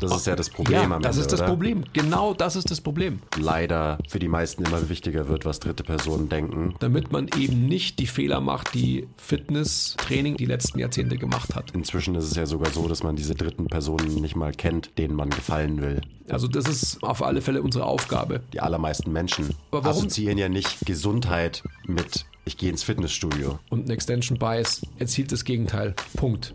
Das ist ja das Problem ja, am das Ende, ist das oder? Problem. Genau das ist das Problem. Leider für die meisten immer wichtiger wird, was dritte Personen denken. Damit man eben nicht die Fehler macht, die Fitnesstraining die letzten Jahrzehnte gemacht hat. Inzwischen ist es ja sogar so, dass man diese dritten Personen nicht mal kennt, denen man gefallen will. Also das ist auf alle Fälle unsere Aufgabe. Die allermeisten Menschen Aber warum- assoziieren ja nicht Gesundheit mit ich gehe ins Fitnessstudio. Und ein Extension Bias erzielt das Gegenteil. Punkt.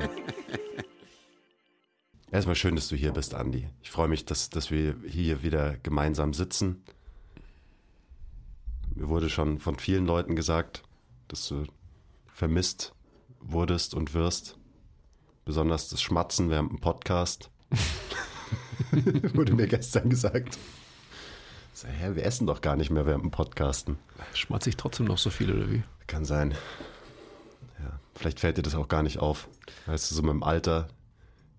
Erstmal schön, dass du hier bist, Andi. Ich freue mich, dass, dass wir hier wieder gemeinsam sitzen. Mir wurde schon von vielen Leuten gesagt, dass du vermisst wurdest und wirst. Besonders das Schmatzen während dem Podcast. wurde mir gestern gesagt. So, hä, wir essen doch gar nicht mehr während dem Podcasten. Schmatze ich trotzdem noch so viel oder wie? Kann sein. Ja, vielleicht fällt dir das auch gar nicht auf. Weißt du, so mit dem Alter,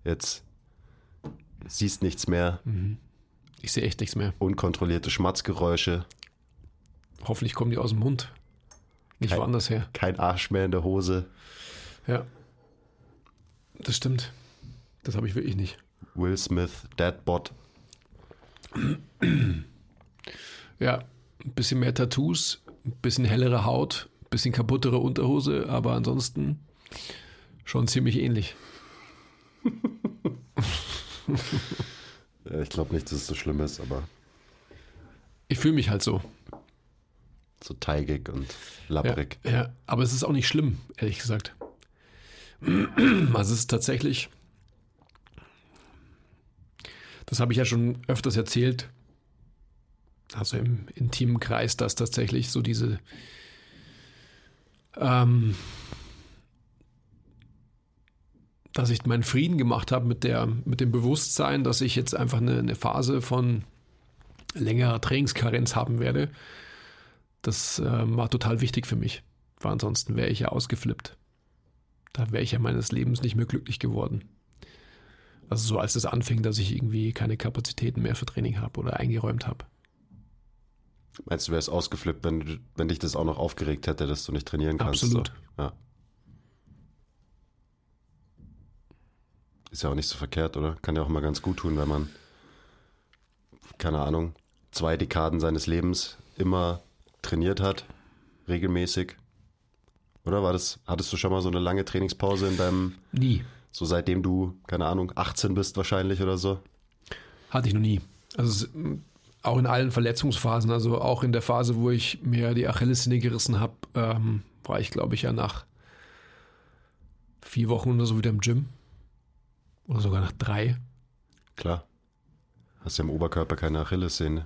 jetzt siehst nichts mehr, Ich sehe echt nichts mehr. unkontrollierte Schmatzgeräusche, Hoffentlich kommen die aus dem Mund. Nicht Kein- woanders her. kein Arsch mehr in der Hose. Ja. Das stimmt. Das habe ich wirklich nicht. Will Smith, Deadbot. Ja, ein bisschen mehr Tattoos, ein bisschen hellere Haut, ein bisschen kaputtere Unterhose, aber ansonsten schon ziemlich ähnlich. Ja, Ich glaube nicht, dass es so schlimm ist, aber Ich fühle mich halt so. so teigig und Ja, labbrig. ja, aber es ist auch nicht schlimm, ehrlich gesagt. Also es ist tatsächlich, das habe ich ja schon öfters erzählt, also im intimen Kreis, dass tatsächlich so diese ähm, dass ich meinen Frieden gemacht habe mit der mit dem Bewusstsein, dass ich jetzt einfach eine, eine Phase von längerer Trainingskarenz haben werde. Das ähm, war total wichtig für mich. Weil ansonsten wäre ich ja ausgeflippt. Da wäre ich ja meines Lebens nicht mehr glücklich geworden. Also so als es anfing, dass ich irgendwie keine Kapazitäten mehr für Training habe oder eingeräumt habe. Meinst du, wärst ausgeflippt, wenn, wenn dich das auch noch aufgeregt hätte, dass du nicht trainieren kannst? Absolut. So. Ja. Ist ja auch nicht so verkehrt, oder? Kann ja auch mal ganz gut tun, wenn man, keine Ahnung, zwei Dekaden seines Lebens immer trainiert hat, regelmäßig. Oder war das, hattest du schon mal so eine lange Trainingspause in deinem, Nie. so seitdem du, keine Ahnung, 18 bist wahrscheinlich oder so? Hatte ich noch nie. Also auch in allen Verletzungsphasen, also auch in der Phase, wo ich mir die Achillessehne gerissen habe, ähm, war ich, glaube ich, ja nach vier Wochen oder so wieder im Gym. Oder sogar nach drei. Klar. Hast ja im Oberkörper keine Achillessehne.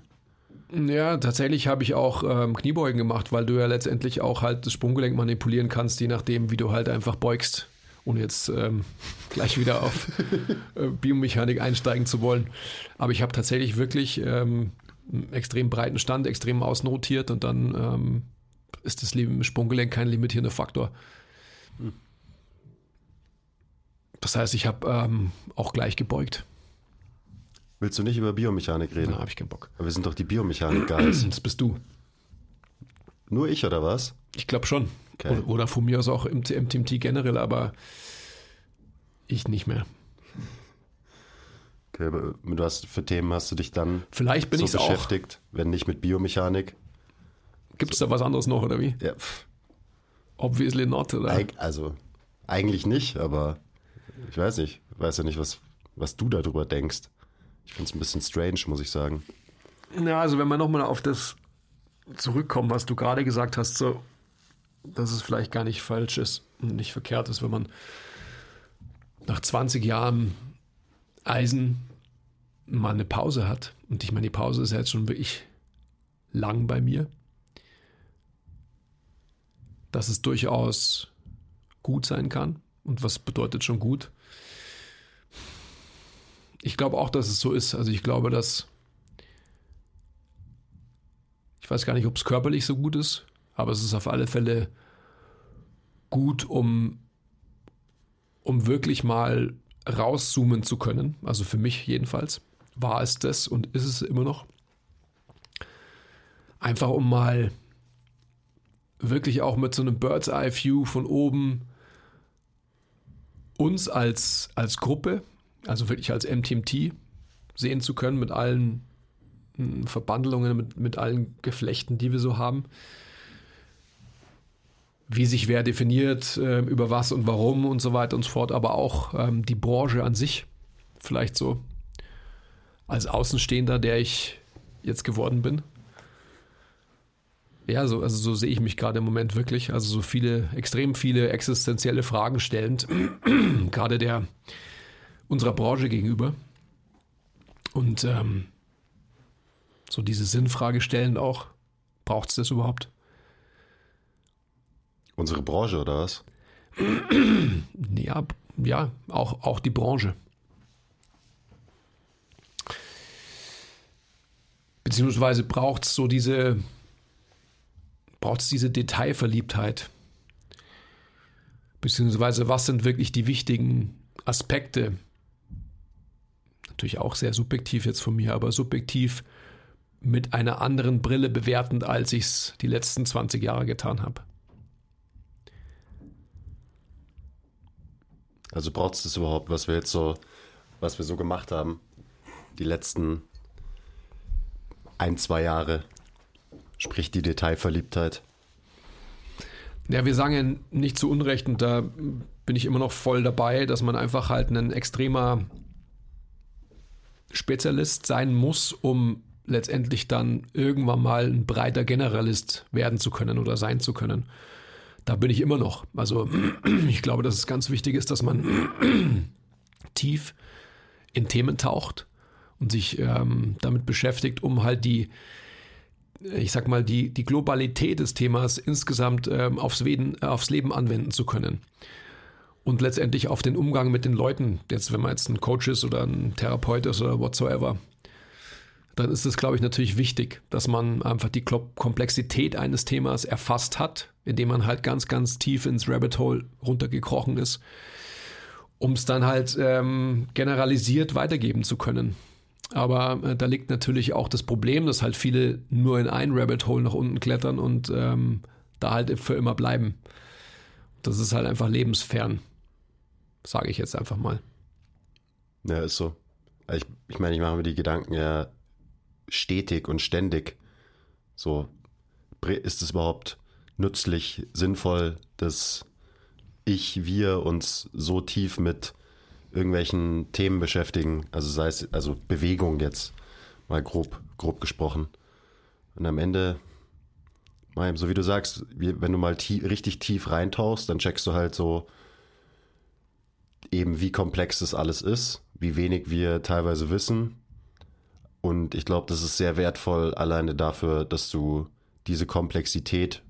Ja, tatsächlich habe ich auch ähm, Kniebeugen gemacht, weil du ja letztendlich auch halt das Sprunggelenk manipulieren kannst, je nachdem, wie du halt einfach beugst, ohne jetzt ähm, gleich wieder auf äh, Biomechanik einsteigen zu wollen. Aber ich habe tatsächlich wirklich ähm, einen extrem breiten Stand, extrem außen rotiert und dann ähm, ist das Sprunggelenk kein limitierender Faktor. Das heißt, ich habe ähm, auch gleich gebeugt. Willst du nicht über Biomechanik reden? Da habe ich keinen Bock. Aber wir sind doch die Biomechanik-Guys. Das bist du. Nur ich oder was? Ich glaube schon. Okay. Oder, oder von mir aus auch im, im TMT generell, aber ich nicht mehr. Okay, aber du hast, für Themen hast du dich dann Vielleicht bin so ich es auch. beschäftigt, wenn nicht mit Biomechanik. Gibt es da was anderes noch, oder wie? Ja, Obviously not, oder? also eigentlich nicht, aber ich weiß nicht. Ich weiß ja nicht, was, was du darüber denkst. Ich finde es ein bisschen strange, muss ich sagen. Ja, also wenn wir nochmal auf das zurückkommen, was du gerade gesagt hast, so, dass es vielleicht gar nicht falsch ist und nicht verkehrt ist, wenn man nach 20 Jahren Eisen mal eine Pause hat Und ich meine, die Pause ist ja jetzt schon wirklich lang bei mir. Dass es durchaus gut sein kann. Und was bedeutet schon gut? Ich glaube auch, dass es so ist. Also ich glaube, dass ich weiß gar nicht, ob es körperlich so gut ist, aber es ist auf alle Fälle gut, um, um wirklich mal rauszoomen zu können. Also für mich jedenfalls war es das und ist es immer noch. Einfach um mal wirklich auch mit so einem Bird's Eye View von oben uns als, als Gruppe, also wirklich als MTMT sehen zu können mit allen hm, Verbandelungen, mit, mit allen Geflechten, die wir so haben. Wie sich wer definiert, äh, über was und warum und so weiter und so fort, aber auch ähm, die Branche an sich. Vielleicht so als Außenstehender, der ich jetzt geworden bin. Ja, so, also so sehe ich mich gerade im Moment wirklich. Also so viele, extrem viele existenzielle Fragen stellend, gerade der unserer Branche gegenüber. Und ähm, so diese Sinnfrage stellen auch, braucht es das überhaupt? Unsere Branche oder was? ja, ja, auch, auch die Branche. Beziehungsweise braucht es so diese, braucht es diese Detailverliebtheit. Beziehungsweise was sind wirklich die wichtigen Aspekte? Natürlich auch sehr subjektiv jetzt von mir, aber subjektiv mit einer anderen Brille bewertend, als ich es die letzten 20 Jahre getan habe. Also braucht es das überhaupt, was wir jetzt so, was wir so gemacht haben, die letzten ein, zwei Jahre, sprich die Detailverliebtheit. Ja, wir sagen ja nicht zu Unrecht und da bin ich immer noch voll dabei, dass man einfach halt ein extremer Spezialist sein muss, um letztendlich dann irgendwann mal ein breiter Generalist werden zu können oder sein zu können. Da bin ich immer noch. Also ich glaube, dass es ganz wichtig ist, dass man tief in Themen taucht und sich ähm, damit beschäftigt, um halt die, ich sag mal, die, die Globalität des Themas insgesamt ähm, aufs, Leben, aufs Leben anwenden zu können. Und letztendlich auf den Umgang mit den Leuten, jetzt wenn man jetzt ein Coach ist oder ein Therapeut ist oder whatsoever, dann ist es, glaube ich, natürlich wichtig, dass man einfach die Komplexität eines Themas erfasst hat, indem man halt ganz, ganz tief ins Rabbit Hole runtergekrochen ist, um es dann halt ähm, generalisiert weitergeben zu können. Aber äh, da liegt natürlich auch das Problem, dass halt viele nur in ein Rabbit Hole nach unten klettern und ähm, da halt für immer bleiben. Das ist halt einfach lebensfern, sage ich jetzt einfach mal. Ja, ist so. Ich, ich meine, ich mache mir die Gedanken ja stetig und ständig. So, ist es überhaupt nützlich, sinnvoll, dass ich, wir uns so tief mit irgendwelchen Themen beschäftigen, also sei es, also Bewegung jetzt, mal grob, grob gesprochen. Und am Ende, so wie du sagst, wenn du mal tief, richtig tief reintauchst, dann checkst du halt so eben, wie komplex das alles ist, wie wenig wir teilweise wissen und ich glaube, das ist sehr wertvoll alleine dafür, dass du diese Komplexität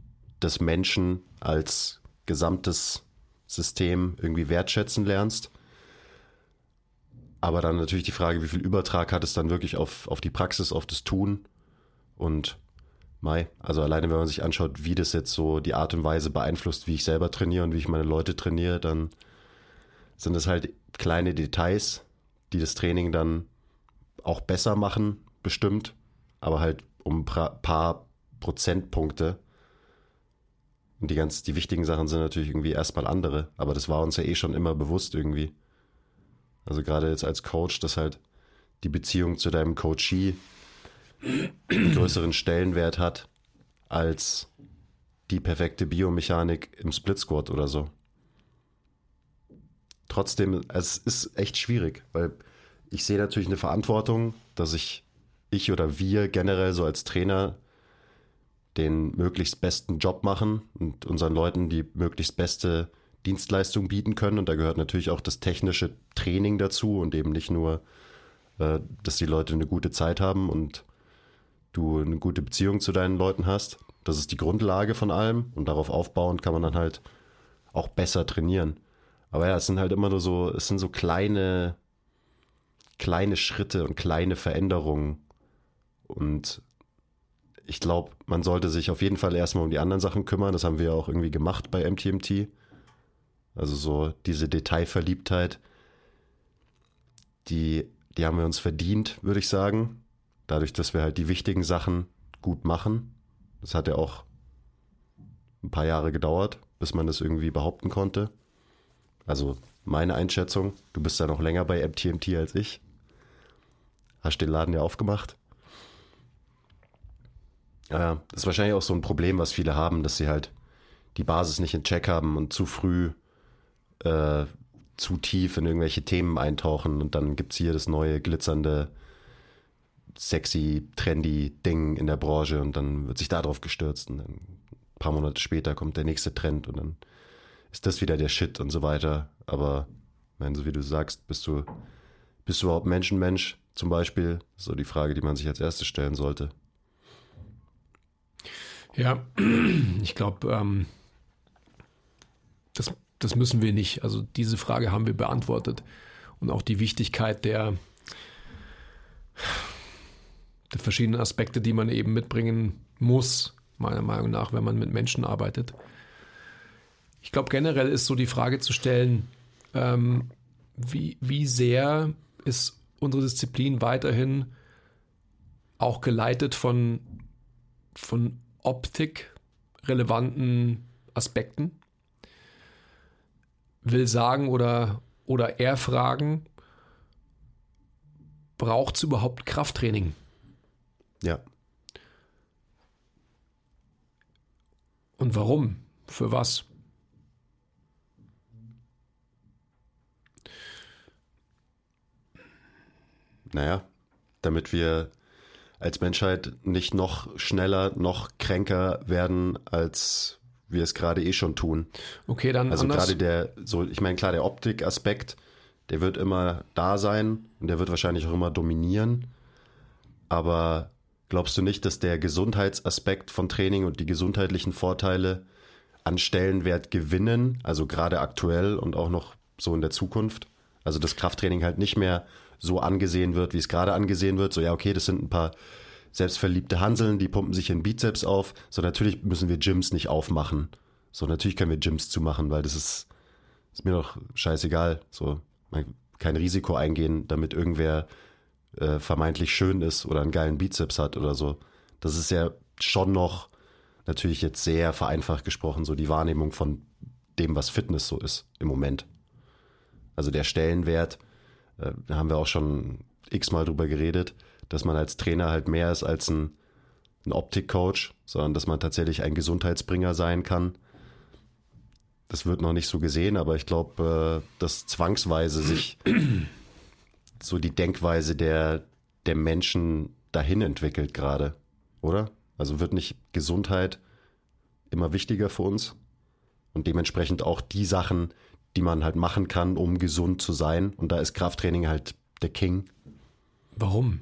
des Menschen als gesamtes System irgendwie wertschätzen lernst. Aber dann natürlich die Frage, wie viel Übertrag hat es dann wirklich auf, auf die Praxis, auf das Tun? Und Mai, also alleine wenn man sich anschaut, wie das jetzt so die Art und Weise beeinflusst, wie ich selber trainiere und wie ich meine Leute trainiere, dann sind es halt kleine Details, die das Training dann auch besser machen, bestimmt, aber halt um ein paar Prozentpunkte. Und die ganz, die wichtigen Sachen sind natürlich irgendwie erstmal andere, aber das war uns ja eh schon immer bewusst irgendwie. Also gerade jetzt als Coach, dass halt die Beziehung zu deinem Coachee einen größeren Stellenwert hat als die perfekte Biomechanik im Split Squat oder so. Trotzdem, es ist echt schwierig, weil ich sehe natürlich eine Verantwortung, dass ich, ich oder wir generell so als Trainer den möglichst besten Job machen und unseren Leuten die möglichst beste Dienstleistung bieten können. Und da gehört natürlich auch das technische Training dazu und eben nicht nur äh, dass die Leute eine gute Zeit haben und du eine gute Beziehung zu deinen Leuten hast. Das ist die Grundlage von allem und darauf aufbauend kann man dann halt auch besser trainieren. Aber ja, es sind halt immer nur so, es sind so kleine, kleine Schritte und kleine Veränderungen. Und ich glaube, man sollte sich auf jeden Fall erstmal um die anderen Sachen kümmern. Das haben wir auch irgendwie gemacht bei MTMT. Also so diese Detailverliebtheit, die, die haben wir uns verdient, würde ich sagen. Dadurch, dass wir halt die wichtigen Sachen gut machen. Das hat ja auch ein paar Jahre gedauert, bis man das irgendwie behaupten konnte. Also meine Einschätzung, du bist ja noch länger bei MTMT als ich. Hast den Laden ja aufgemacht. Ja, das ist wahrscheinlich auch so ein Problem, was viele haben, dass sie halt die Basis nicht in Check haben und zu früh äh, zu tief in irgendwelche Themen eintauchen und dann gibt es hier das neue glitzernde, sexy, trendy Ding in der Branche und dann wird sich darauf gestürzt und dann ein paar Monate später kommt der nächste Trend und dann ist das wieder der Shit und so weiter. Aber, wenn so wie du sagst, bist du, bist du überhaupt Menschenmensch zum Beispiel? So die Frage, die man sich als erstes stellen sollte. Ja, ich glaube, ähm, das, müssen wir nicht. Also diese Frage haben wir beantwortet. Und auch die Wichtigkeit der, der verschiedenen Aspekte, die man eben mitbringen muss, meiner Meinung nach, wenn man mit Menschen arbeitet. Ich glaube, generell ist so die Frage zu stellen, ähm, wie, wie sehr ist unsere Disziplin weiterhin auch geleitet von, von optikrelevanten Aspekten? Will sagen oder, oder eher fragen, braucht es überhaupt Krafttraining? Ja. Und warum? Für was? Naja, damit wir als Menschheit nicht noch schneller, noch kränker werden, als wir es gerade eh schon tun. Okay, dann Also anders. gerade der, so, ich meine, klar, der Optikaspekt, der wird immer da sein und der wird wahrscheinlich auch immer dominieren. Aber glaubst du nicht, dass der Gesundheitsaspekt von Training und die gesundheitlichen Vorteile an Stellenwert gewinnen, also gerade aktuell und auch noch so in der Zukunft? Also dass Krafttraining halt nicht mehr so angesehen wird, wie es gerade angesehen wird. So, ja, okay, das sind ein paar selbstverliebte Hanseln, die pumpen sich in Bizeps auf. So, natürlich müssen wir Gyms nicht aufmachen. So, natürlich können wir Gyms zumachen, weil das ist, ist mir doch scheißegal. So, man, kein Risiko eingehen, damit irgendwer äh, vermeintlich schön ist oder einen geilen Bizeps hat oder so. Das ist ja schon noch natürlich jetzt sehr vereinfacht gesprochen, so die Wahrnehmung von dem, was Fitness so ist im Moment. Also der Stellenwert, äh, da haben wir auch schon x-mal drüber geredet, dass man als Trainer halt mehr ist als ein, ein Optikcoach, sondern dass man tatsächlich ein Gesundheitsbringer sein kann. Das wird noch nicht so gesehen, aber ich glaube, äh, dass zwangsweise sich so die Denkweise der, der Menschen dahin entwickelt gerade, oder? Also wird nicht Gesundheit immer wichtiger für uns? Und dementsprechend auch die Sachen, die man halt machen kann, um gesund zu sein. Und da ist Krafttraining halt der King. Warum?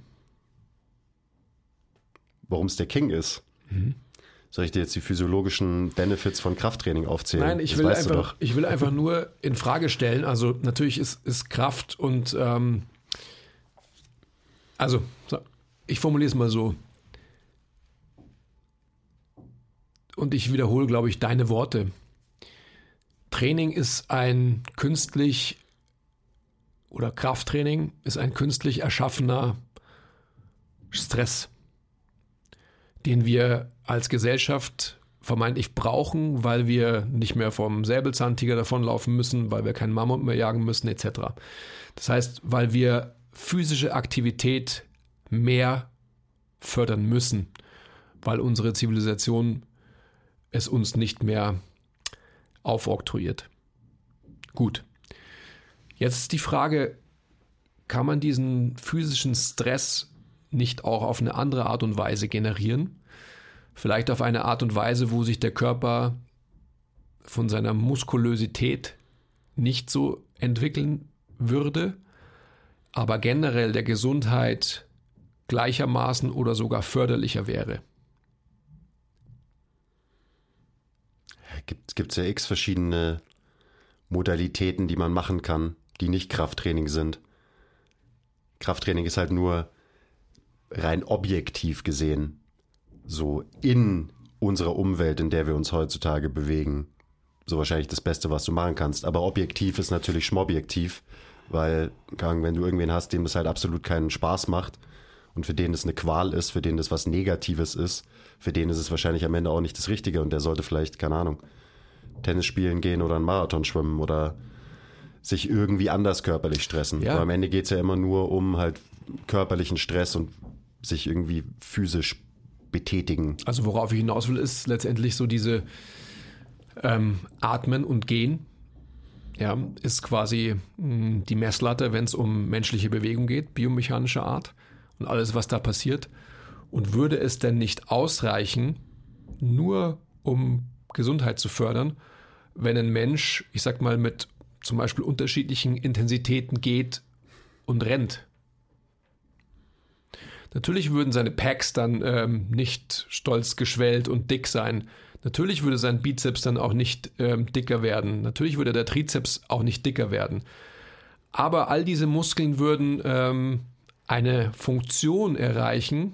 Warum es der King ist? Soll ich dir jetzt die physiologischen Benefits von Krafttraining aufzählen? Nein, ich Das will, einfach, ich will einfach nur in Frage stellen. Also natürlich ist, ist Kraft und ähm, also so, ich formuliere es mal so. Und ich wiederhole, glaube ich, deine Worte. Training ist ein künstlich oder Krafttraining ist ein künstlich erschaffener Stress, den wir als Gesellschaft vermeintlich brauchen, weil wir nicht mehr vom Säbelzahntiger davonlaufen müssen, weil wir keinen Mammut mehr jagen müssen, etc. Das heißt, weil wir physische Aktivität mehr fördern müssen, weil unsere Zivilisation es uns nicht mehr aufoktroyiert. Gut. Jetzt ist die Frage, kann man diesen physischen Stress nicht auch auf eine andere Art und Weise generieren? Vielleicht auf eine Art und Weise, wo sich der Körper von seiner Muskulösität nicht so entwickeln würde, aber generell der Gesundheit gleichermaßen oder sogar förderlicher wäre? Gibt es ja x verschiedene Modalitäten, die man machen kann, die nicht Krafttraining sind. Krafttraining ist halt nur rein objektiv gesehen so in unserer Umwelt, in der wir uns heutzutage bewegen, so wahrscheinlich das Beste, was du machen kannst. Aber objektiv ist natürlich schmobjektiv, weil wenn du irgendwen hast, dem das halt absolut keinen Spaß macht und für den es eine Qual ist, für den das was Negatives ist, für den ist es wahrscheinlich am Ende auch nicht das Richtige und der sollte vielleicht, keine Ahnung, Tennis spielen gehen oder einen Marathon schwimmen oder sich irgendwie anders körperlich stressen. Ja. Aber am Ende geht es ja immer nur um halt körperlichen Stress und sich irgendwie physisch betätigen. Also worauf ich hinaus will, ist letztendlich so diese ähm, Atmen und Gehen. Ja, ist quasi mh, hm, die Messlatte, wenn es um menschliche Bewegung geht, biomechanische Art und alles, was da passiert. Und würde es denn nicht ausreichen, nur um Gesundheit zu fördern, wenn ein Mensch, ich sag mal, mit zum Beispiel unterschiedlichen Intensitäten geht und rennt? Natürlich würden seine Packs dann ähm, nicht stolz geschwellt und dick sein. Natürlich würde sein Bizeps dann auch nicht ähm, dicker werden. Natürlich würde der Trizeps auch nicht dicker werden. Aber all diese Muskeln würden ähm, eine Funktion erreichen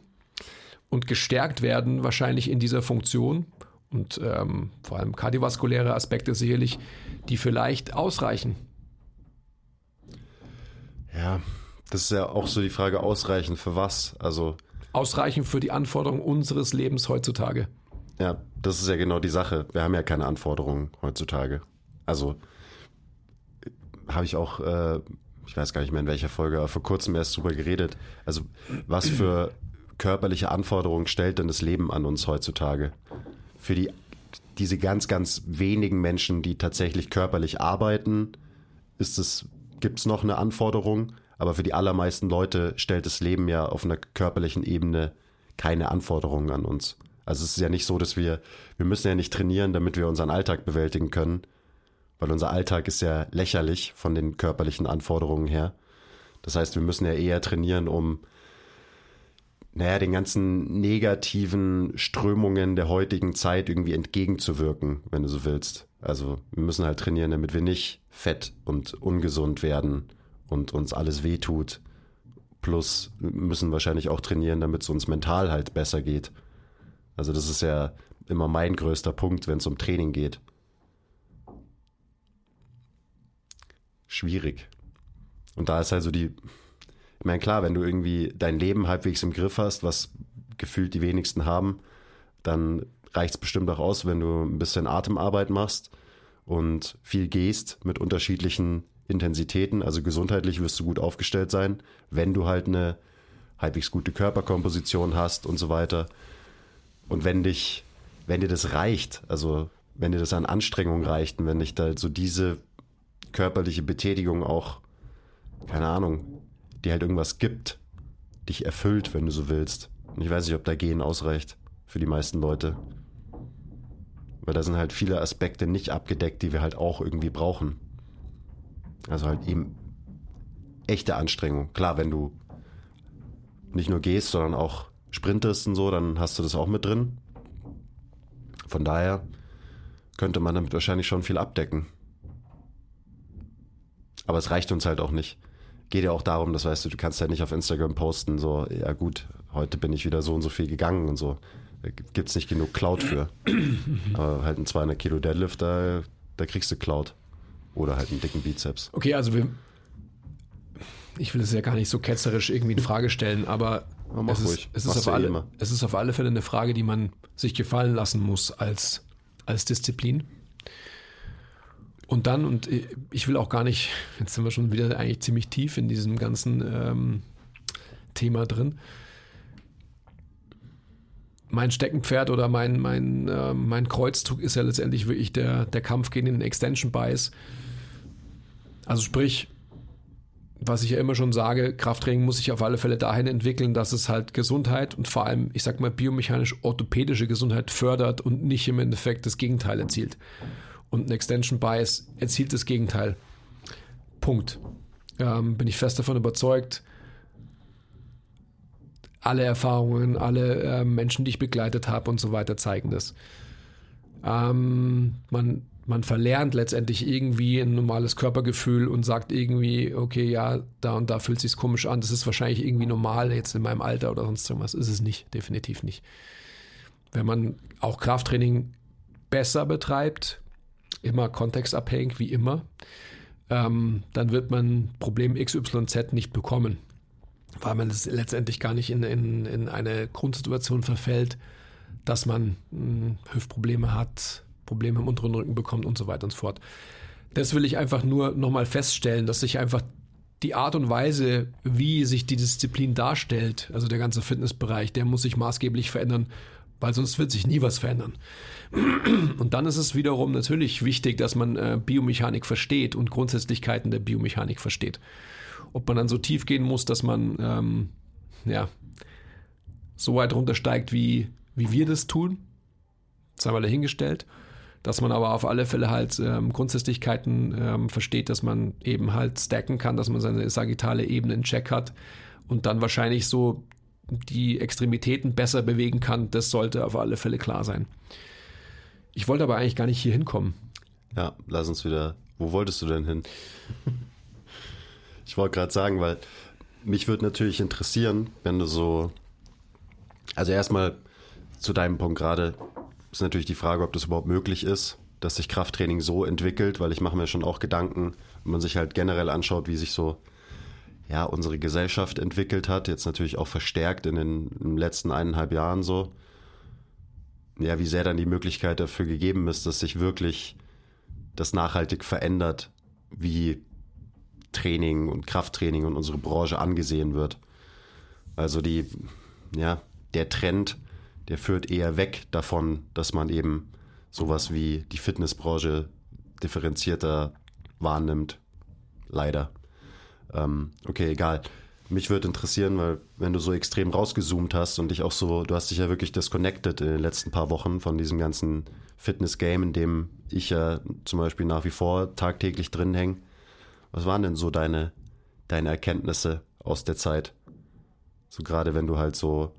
und gestärkt werden, wahrscheinlich in dieser Funktion. Und ähm, vor allem kardiovaskuläre Aspekte sicherlich, die vielleicht ausreichen. Ja, das ist ja auch so die Frage, ausreichend für was? Also. Ausreichend für die Anforderungen unseres Lebens heutzutage. Ja, das ist ja genau die Sache. Wir haben ja keine Anforderungen heutzutage. Also habe ich auch, äh, ich weiß gar nicht mehr in welcher Folge, aber vor kurzem erst drüber geredet. Also was für körperliche Anforderungen stellt denn das Leben an uns heutzutage? Für die, diese ganz, ganz wenigen Menschen, die tatsächlich körperlich arbeiten, ist es, gibt es noch eine Anforderung? Aber für die allermeisten Leute stellt das Leben ja auf einer körperlichen Ebene keine Anforderungen an uns. Also es ist ja nicht so, dass wir, wir müssen ja nicht trainieren, damit wir unseren Alltag bewältigen können, weil unser Alltag ist ja lächerlich von den körperlichen Anforderungen her. Das heißt, wir müssen ja eher trainieren, um naja, den ganzen negativen Strömungen der heutigen Zeit irgendwie entgegenzuwirken, wenn du so willst. Also wir müssen halt trainieren, damit wir nicht fett und ungesund werden und uns alles wehtut. Plus müssen wahrscheinlich auch trainieren, damit es uns mental halt besser geht. Also das ist ja immer mein größter Punkt, wenn es um Training geht. Schwierig. Und da ist also die, ich meine, klar, wenn du irgendwie dein Leben halbwegs im Griff hast, was gefühlt die wenigsten haben, dann reicht es bestimmt auch aus, wenn du ein bisschen Atemarbeit machst und viel gehst mit unterschiedlichen Intensitäten, also gesundheitlich wirst du gut aufgestellt sein, wenn du halt eine halbwegs gute Körperkomposition hast und so weiter. Und wenn dich, wenn dir das reicht, also wenn dir das an Anstrengung reicht und wenn dich da so diese körperliche Betätigung auch, keine Ahnung, die halt irgendwas gibt, dich erfüllt, wenn du so willst. Und ich weiß nicht, ob da Gehen ausreicht für die meisten Leute. Weil da sind halt viele Aspekte nicht abgedeckt, die wir halt auch irgendwie brauchen. Also halt eben echte Anstrengung. Klar, wenn du nicht nur gehst, sondern auch sprintest und so, dann hast du das auch mit drin. Von daher könnte man damit wahrscheinlich schon viel abdecken. Aber es reicht uns halt auch nicht. Geht ja auch darum, das weißt du, du kannst ja nicht auf Instagram posten, so, ja gut, heute bin ich wieder so und so viel gegangen und so. Da gibt es nicht genug Cloud für. Aber halt ein 200 Kilo Deadlift, da, da kriegst du Cloud. Oder halt einen dicken Bizeps. Okay, also wir, ich will es ja gar nicht so ketzerisch irgendwie in Frage stellen, aber ja, es, ist, es, ist auf alle, es ist auf alle Fälle eine Frage, die man sich gefallen lassen muss als, als Disziplin. Und dann, und ich will auch gar nicht, jetzt sind wir schon wieder eigentlich ziemlich tief in diesem ganzen ähm, Thema drin mein Steckenpferd oder mein, mein, äh, mein Kreuzzug ist ja letztendlich wirklich der, der Kampf gegen den Extension Bias. Also sprich, was ich ja immer schon sage, Krafttraining muss sich auf alle Fälle dahin entwickeln, dass es halt Gesundheit und vor allem, ich sag mal, biomechanisch-orthopädische Gesundheit fördert und nicht im Endeffekt das Gegenteil erzielt. Und ein Extension Bias erzielt das Gegenteil. Punkt. ähm, bin ich fest davon überzeugt, alle Erfahrungen, alle äh, Menschen, die ich begleitet habe und so weiter, zeigen das. Ähm, man, man verlernt letztendlich irgendwie ein normales Körpergefühl und sagt irgendwie, okay, ja, da und da fühlt sich komisch an. Das ist wahrscheinlich irgendwie normal jetzt in meinem Alter oder sonst irgendwas. Ist es nicht, definitiv nicht. Wenn man auch Krafttraining besser betreibt, immer kontextabhängig wie immer, ähm, dann wird man Problem XYZ nicht bekommen weil man es letztendlich gar nicht in, in, in eine Grundsituation verfällt, dass man mh, hm, Hüftprobleme hat, Probleme im unteren Rücken bekommt und so weiter und so fort. Das will ich einfach nur nochmal feststellen, dass sich einfach die Art und Weise, wie sich die Disziplin darstellt, also der ganze Fitnessbereich, der muss sich maßgeblich verändern, weil sonst wird sich nie was verändern. Und dann ist es wiederum natürlich wichtig, dass man äh, Biomechanik versteht und Grundsätzlichkeiten der Biomechanik versteht. Ob man dann so tief gehen muss, dass man ähm, ja, so weit runtersteigt, wie, wie wir das tun, sei mal dahingestellt. Dass man aber auf alle Fälle halt ähm, Grundsätzlichkeiten ähm, versteht, dass man eben halt stacken kann, dass man seine sagittale Ebene in Check hat und dann wahrscheinlich so die Extremitäten besser bewegen kann, das sollte auf alle Fälle klar sein. Ich wollte aber eigentlich gar nicht hier hinkommen. Ja, lass uns wieder. Wo wolltest du denn hin? Ich wollte gerade sagen, weil mich würde natürlich interessieren, wenn du so. Also erstmal zu deinem Punkt gerade ist natürlich die Frage, ob das überhaupt möglich ist, dass sich Krafttraining so entwickelt, weil ich mache mir schon auch Gedanken, wenn man sich halt generell anschaut, wie sich so ja, unsere Gesellschaft entwickelt hat, jetzt natürlich auch verstärkt in den, in den letzten eineinhalb Jahren so. Ja, wie sehr dann die Möglichkeit dafür gegeben ist, dass sich wirklich das nachhaltig verändert, wie Training und Krafttraining und unsere Branche angesehen wird. Also die, ja, der Trend, der führt eher weg davon, dass man eben sowas wie die Fitnessbranche differenzierter wahrnimmt. Leider. Ähm, okay, egal. Mich würde interessieren, weil wenn du so extrem rausgezoomt hast und dich auch so, du hast dich ja wirklich disconnected in den letzten paar Wochen von diesem ganzen Fitness-Game, in dem ich ja zum Beispiel nach wie vor tagtäglich drin hänge. Was waren denn so deine, deine Erkenntnisse aus der Zeit? So gerade wenn du halt so,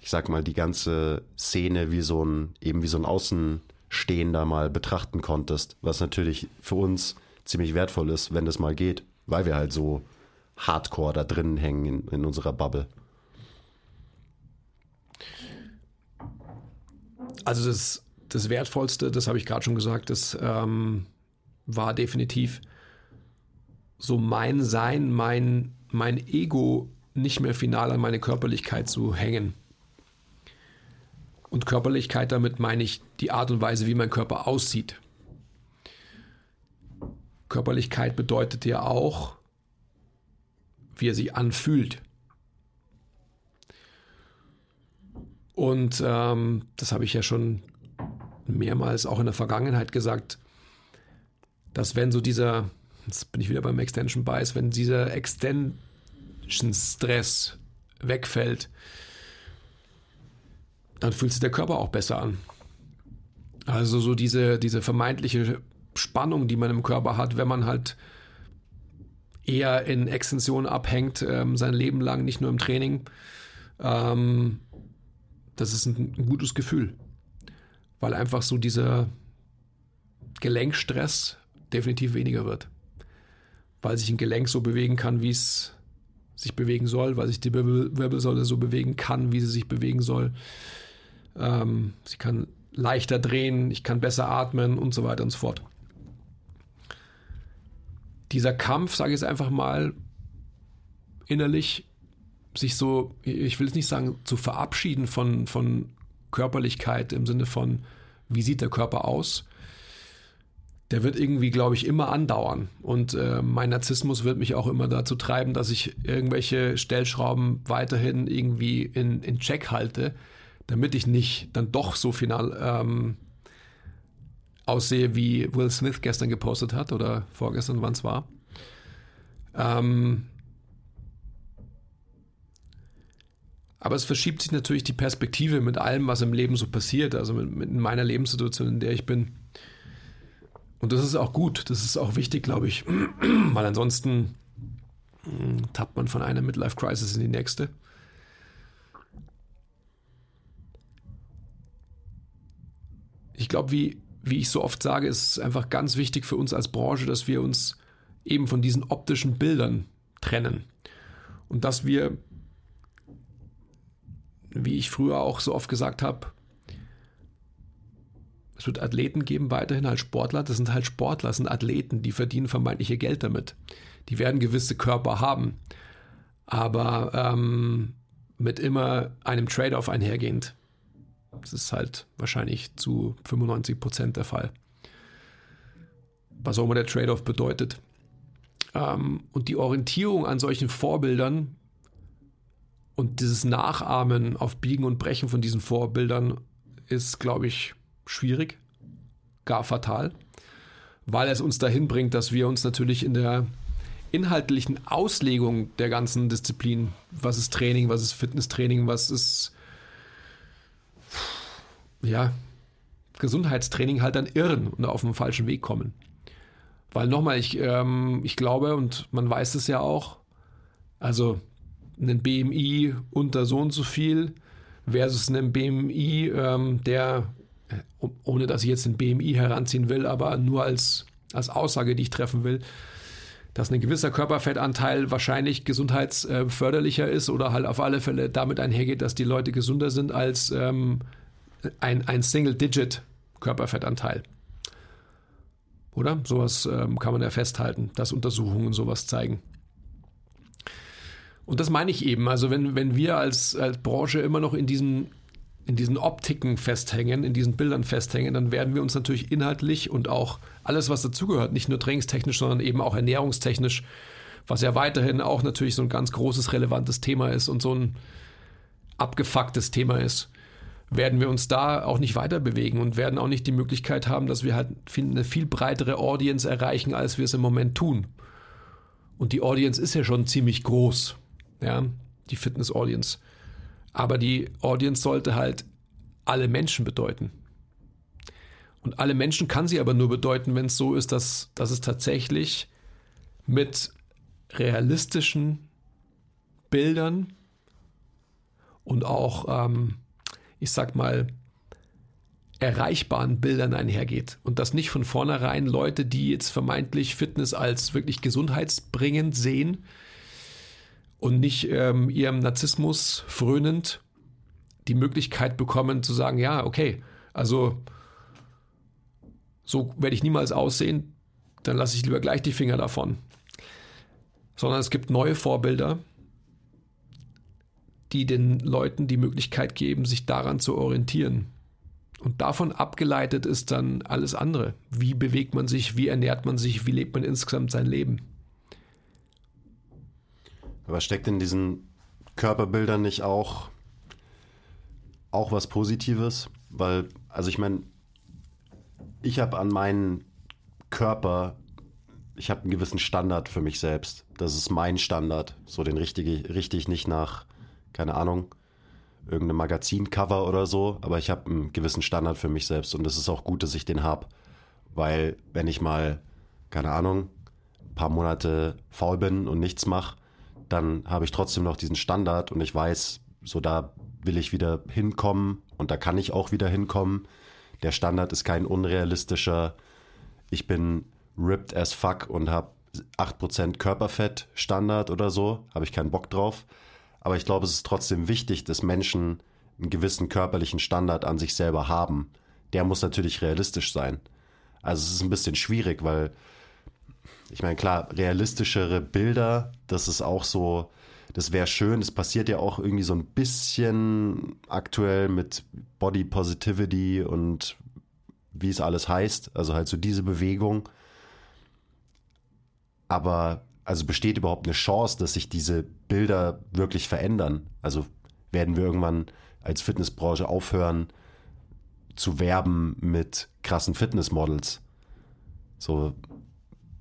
ich sag mal, die ganze Szene wie so ein, eben wie so ein Außenstehender mal betrachten konntest, was natürlich für uns ziemlich wertvoll ist, wenn das mal geht, weil wir halt so hardcore da drinnen hängen in, in unserer Bubble. Also das, das Wertvollste, das habe ich gerade schon gesagt, das ähm, war definitiv so mein Sein, mein, mein Ego nicht mehr final an meine Körperlichkeit zu hängen. Und Körperlichkeit, damit meine ich die Art und Weise, wie mein Körper aussieht. Körperlichkeit bedeutet ja auch, wie er sich anfühlt. Und ähm, das habe ich ja schon mehrmals auch in der Vergangenheit gesagt, dass wenn so dieser jetzt bin ich wieder beim Extension Bias, wenn dieser Extension Stress wegfällt, dann fühlt sich der Körper auch besser an. Also so diese, diese vermeintliche Spannung, die man im Körper hat, wenn man halt eher in Extension abhängt, ähm, sein Leben lang, nicht nur im Training, ähm, das ist ein, ein gutes Gefühl. Weil einfach so dieser Gelenkstress definitiv weniger wird weil sich ein Gelenk so bewegen kann, wie es sich bewegen soll, weil sich die Wirbelsäule so bewegen kann, wie sie sich bewegen soll. Ähm, sie kann leichter drehen, ich kann besser atmen und so weiter und so fort. Dieser Kampf, sage ich jetzt einfach mal, innerlich sich so, ich will es nicht sagen, zu verabschieden von, von Körperlichkeit im Sinne von, wie sieht der Körper aus, der wird irgendwie, glaube ich, immer andauern. Und äh, mein Narzissmus wird mich auch immer dazu treiben, dass ich irgendwelche Stellschrauben weiterhin irgendwie in, in Check halte, damit ich nicht dann doch so final ähm, aussehe, wie Will Smith gestern gepostet hat oder vorgestern, wann es war. Ähm, aber es verschiebt sich natürlich die Perspektive mit allem, was im Leben so passiert. Also mit, mit meiner Lebenssituation, in der ich bin und das ist auch gut, das ist auch wichtig, glaube ich, weil ansonsten hm, tappt man von einer Midlife-Crisis in die nächste. Ich glaube, wie, wie ich so oft sage, ist es einfach ganz wichtig für uns als Branche, dass wir uns eben von diesen optischen Bildern trennen. Und dass wir, wie ich früher auch so oft gesagt habe, es wird Athleten geben, weiterhin als Sportler. Das sind halt Sportler, das sind Athleten, die verdienen vermeintlich ihr Geld damit. Die werden gewisse Körper haben, aber ähm, mit immer einem Trade-off einhergehend. Das ist halt wahrscheinlich zu 95 Prozent der Fall. Was auch immer der Trade-off bedeutet. Ähm, und die Orientierung an solchen Vorbildern und dieses Nachahmen auf Biegen und Brechen von diesen Vorbildern ist, glaube ich, schwierig, gar fatal, weil es uns dahin bringt, dass wir uns natürlich in der inhaltlichen Auslegung der ganzen Disziplin, was ist Training, was ist Fitnesstraining, was ist ja Gesundheitstraining halt dann irren und auf den falschen Weg kommen. Weil nochmal, ich, ähm, ich glaube, und man weiß es ja auch, also ein BMI unter so und so viel versus ein BMI, ähm, der ohne dass ich jetzt den BMI heranziehen will, aber nur als, als Aussage, die ich treffen will, dass ein gewisser Körperfettanteil wahrscheinlich gesundheitsförderlicher ist oder halt auf alle Fälle damit einhergeht, dass die Leute gesünder sind als ähm, ein, ein Single-Digit-Körperfettanteil. Oder? Sowas ähm, kann man ja festhalten, dass Untersuchungen sowas zeigen. Und das meine ich eben. Also wenn, wenn wir als, als Branche immer noch in diesem in diesen Optiken festhängen, in diesen Bildern festhängen, dann werden wir uns natürlich inhaltlich und auch alles, was dazugehört, nicht nur trainingstechnisch, sondern eben auch ernährungstechnisch, was ja weiterhin auch natürlich so ein ganz großes, relevantes Thema ist und so ein abgefucktes Thema ist, werden wir uns da auch nicht weiter bewegen und werden auch nicht die Möglichkeit haben, dass wir halt eine viel breitere Audience erreichen, als wir es im Moment tun. Und die Audience ist ja schon ziemlich groß, ja, die Fitness-Audience. Aber die Audience sollte halt alle Menschen bedeuten. Und alle Menschen kann sie aber nur bedeuten, wenn es so ist, dass, dass es tatsächlich mit realistischen Bildern und auch, ähm, ich sag mal, erreichbaren Bildern einhergeht. Und dass nicht von vornherein Leute, die jetzt vermeintlich Fitness als wirklich gesundheitsbringend sehen, und nicht ähm, ihrem Narzissmus frönend die Möglichkeit bekommen zu sagen, ja, okay, also so werde ich niemals aussehen, dann lasse ich lieber gleich die Finger davon. Sondern es gibt neue Vorbilder, die den Leuten die Möglichkeit geben, sich daran zu orientieren. Und davon abgeleitet ist dann alles andere. Wie bewegt man sich, wie ernährt man sich, wie lebt man insgesamt sein Leben. Aber steckt in diesen Körperbildern nicht auch, auch was Positives? Weil, also ich meine, ich habe an meinen Körper, ich habe einen gewissen Standard für mich selbst. Das ist mein Standard. So den richtige, richtig nicht nach, keine Ahnung, irgendeinem Magazincover oder so, aber ich habe einen gewissen Standard für mich selbst und es ist auch gut, dass ich den habe, weil wenn ich mal, keine Ahnung, ein paar Monate faul bin und nichts mache, dann habe ich trotzdem noch diesen Standard und ich weiß, so da will ich wieder hinkommen und da kann ich auch wieder hinkommen. Der Standard ist kein unrealistischer, ich bin ripped as fuck und habe 8% Körperfett Standard oder so, habe ich keinen Bock drauf. Aber ich glaube, es ist trotzdem wichtig, dass Menschen einen gewissen körperlichen Standard an sich selber haben. Der muss natürlich realistisch sein. Also es ist ein bisschen schwierig, weil ich meine, klar, realistischere Bilder, das ist auch so, das wäre schön. Das passiert ja auch irgendwie so ein bisschen aktuell mit Body Positivity und wie es alles heißt. Also halt so diese Bewegung. Aber also besteht überhaupt eine Chance, dass sich diese Bilder wirklich verändern? Also werden wir irgendwann als Fitnessbranche aufhören zu werben mit krassen Fitnessmodels? So,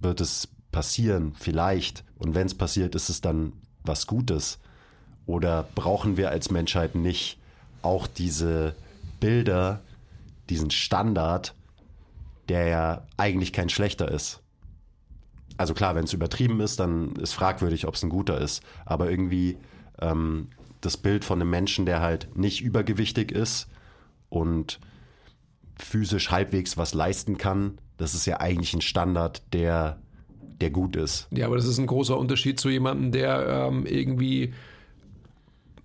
wird es passieren, vielleicht. Und wenn es passiert, ist es dann was Gutes. Oder brauchen wir als Menschheit nicht auch diese Bilder, diesen Standard, der ja eigentlich kein schlechter ist? also klar, wenn es übertrieben ist, dann ist fragwürdig, ob es ein guter ist. Aber irgendwie ähm, das Bild von einem Menschen, der halt nicht übergewichtig ist und physisch halbwegs was leisten kann, das ist ja eigentlich ein Standard, der, der gut ist. Ja, aber das ist ein großer Unterschied zu jemandem, der ähm, irgendwie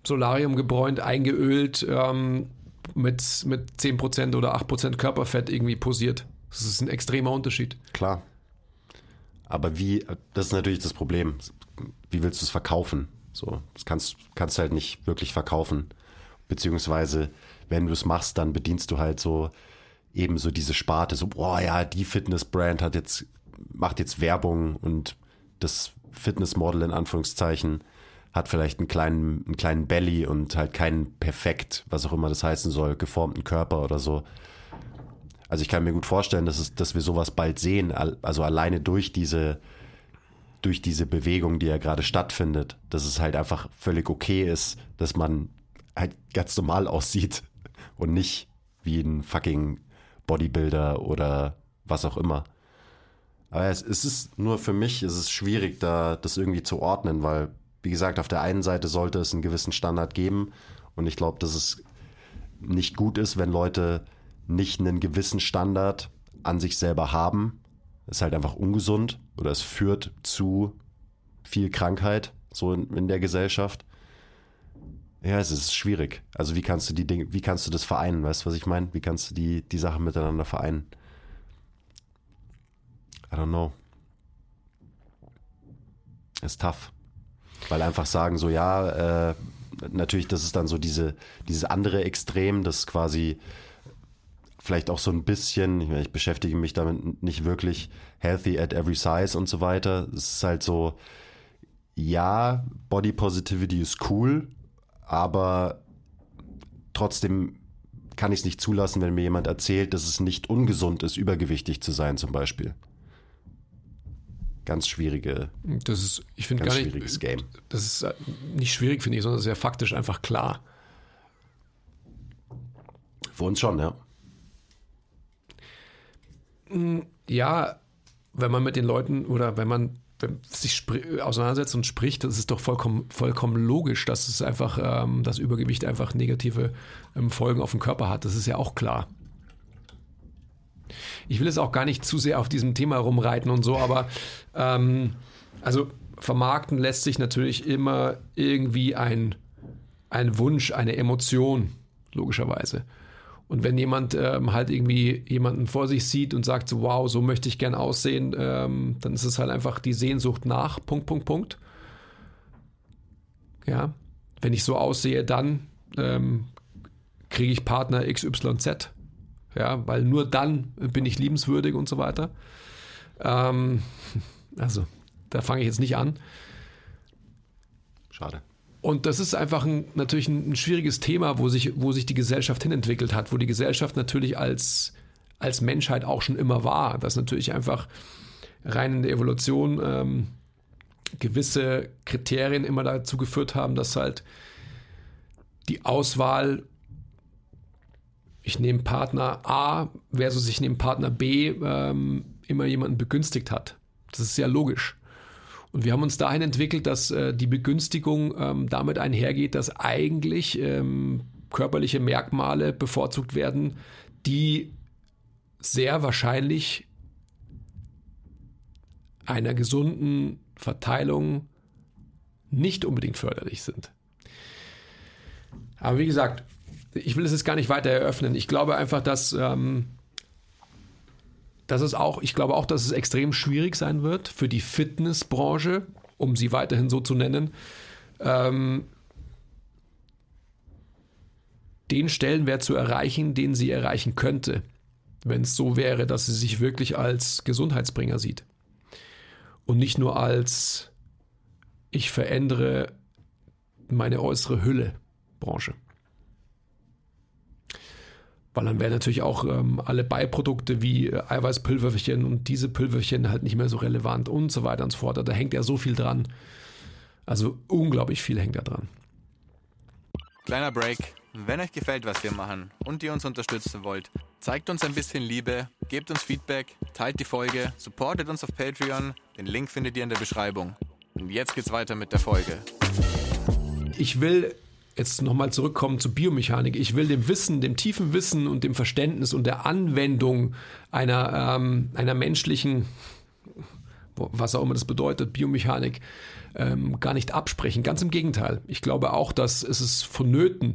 Solarium gebräunt, eingeölt, ähm, mit, mit 10% oder 8% Körperfett irgendwie posiert. Das ist ein extremer Unterschied. Klar. Aber wie, das ist natürlich das Problem. Wie willst du es verkaufen? So, das kannst, kannst du halt nicht wirklich verkaufen. Beziehungsweise, wenn du es machst, dann bedienst du halt so eben so diese Sparte, so, boah, ja, die Fitnessbrand hat jetzt, macht jetzt Werbung und das Fitnessmodel in Anführungszeichen hat vielleicht einen kleinen, einen kleinen Belly und halt keinen perfekt, was auch immer das heißen soll, geformten Körper oder so. Also ich kann mir gut vorstellen, dass, es, dass wir sowas bald sehen, also alleine durch diese, durch diese Bewegung, die ja gerade stattfindet, dass es halt einfach völlig okay ist, dass man halt ganz normal aussieht und nicht wie ein fucking Bodybuilder oder was auch immer. Aber es, es ist nur für mich, es ist schwierig, da das irgendwie zu ordnen, weil, wie gesagt, auf der einen Seite sollte es einen gewissen Standard geben und ich glaube, dass es nicht gut ist, wenn Leute nicht einen gewissen Standard an sich selber haben. ist halt einfach ungesund oder es führt zu viel Krankheit so in, in der Gesellschaft. Ja, es ist schwierig. Also wie kannst du die Dinge, wie kannst du das vereinen? Weißt du, was ich meine? Wie kannst du die, die Sachen miteinander vereinen? I don't know. Ist tough. Weil einfach sagen so, ja, äh, natürlich, das ist dann so diese, dieses andere Extrem, das quasi vielleicht auch so ein bisschen, ich, meine, ich beschäftige mich damit nicht wirklich, healthy at every size und so weiter. Es ist halt so, ja, Body Positivity ist cool, aber trotzdem kann ich es nicht zulassen, wenn mir jemand erzählt, dass es nicht ungesund ist, übergewichtig zu sein, zum Beispiel. Ganz schwierige. Das ist, ich finde gar nicht. Schwieriges Game. Das ist äh, nicht schwierig, finde ich, sondern sehr faktisch einfach klar. Für uns schon, ja. Mm, ja, wenn man mit den Leuten oder wenn man sich auseinandersetzt und spricht, das ist doch vollkommen, vollkommen logisch, dass es einfach, ähm, das Übergewicht einfach negative ähm, Folgen auf den Körper hat. Das ist ja auch klar. Ich will es auch gar nicht zu sehr auf diesem Thema rumreiten und so, aber ähm, also vermarkten lässt sich natürlich immer irgendwie ein, ein Wunsch, eine Emotion, logischerweise. Und wenn jemand ähm, halt irgendwie jemanden vor sich sieht und sagt, so, wow, so möchte ich gern aussehen, ähm, dann ist es halt einfach die Sehnsucht nach, Punkt, Punkt, Punkt. Ja, wenn ich so aussehe, dann ähm, kriege ich Partner XYZ. Ja, weil nur dann bin ich liebenswürdig und so weiter. Ähm, also, da fange ich jetzt nicht an. Schade. Und das ist einfach ein, natürlich ein, schwieriges Thema, wo sich, wo sich die Gesellschaft hinentwickelt hat, wo die Gesellschaft natürlich als, als Menschheit auch schon immer war. Dass natürlich einfach rein in der Evolution ähm, gewisse Kriterien immer dazu geführt haben, dass halt die Auswahl, ich nehme Partner A versus ich nehme Partner B, ähm, immer jemanden begünstigt hat. Das ist sehr logisch. Und wir haben uns dahin entwickelt, dass äh, die Begünstigung ähm, damit einhergeht, dass eigentlich ähm, körperliche Merkmale bevorzugt werden, die sehr wahrscheinlich einer gesunden Verteilung nicht unbedingt förderlich sind. Aber wie gesagt, ich will es jetzt gar nicht weiter eröffnen. Ich glaube einfach, dass ähm, das ist auch, ich glaube auch, dass es extrem schwierig sein wird für die Fitnessbranche, um sie weiterhin so zu nennen, ähm, den Stellenwert zu erreichen, den sie erreichen könnte, wenn es so wäre, dass sie sich wirklich als Gesundheitsbringer sieht. Und nicht nur als ich verändere meine äußere Hülle Branche. Weil dann wären natürlich auch ähm, alle Beiprodukte wie äh, Eiweißpülverchen und diese Pülverchen halt nicht mehr so relevant und so weiter und so fort. Da hängt ja so viel dran. Also unglaublich viel hängt da dran. Kleiner Break. Wenn euch gefällt, was wir machen und ihr uns unterstützen wollt, Zeigt uns ein bisschen Liebe, gebt uns Feedback, teilt die Folge, supportet uns auf Patreon. Den Link findet ihr in der Beschreibung. Und jetzt geht's weiter mit der Folge. Ich will jetzt nochmal zurückkommen zur Biomechanik. Ich will dem Wissen, dem tiefen Wissen und dem Verständnis und der Anwendung einer, ähm, einer menschlichen, was auch immer das bedeutet, Biomechanik, ähm, gar nicht absprechen. Ganz im Gegenteil. Ich glaube auch, dass es ist vonnöten,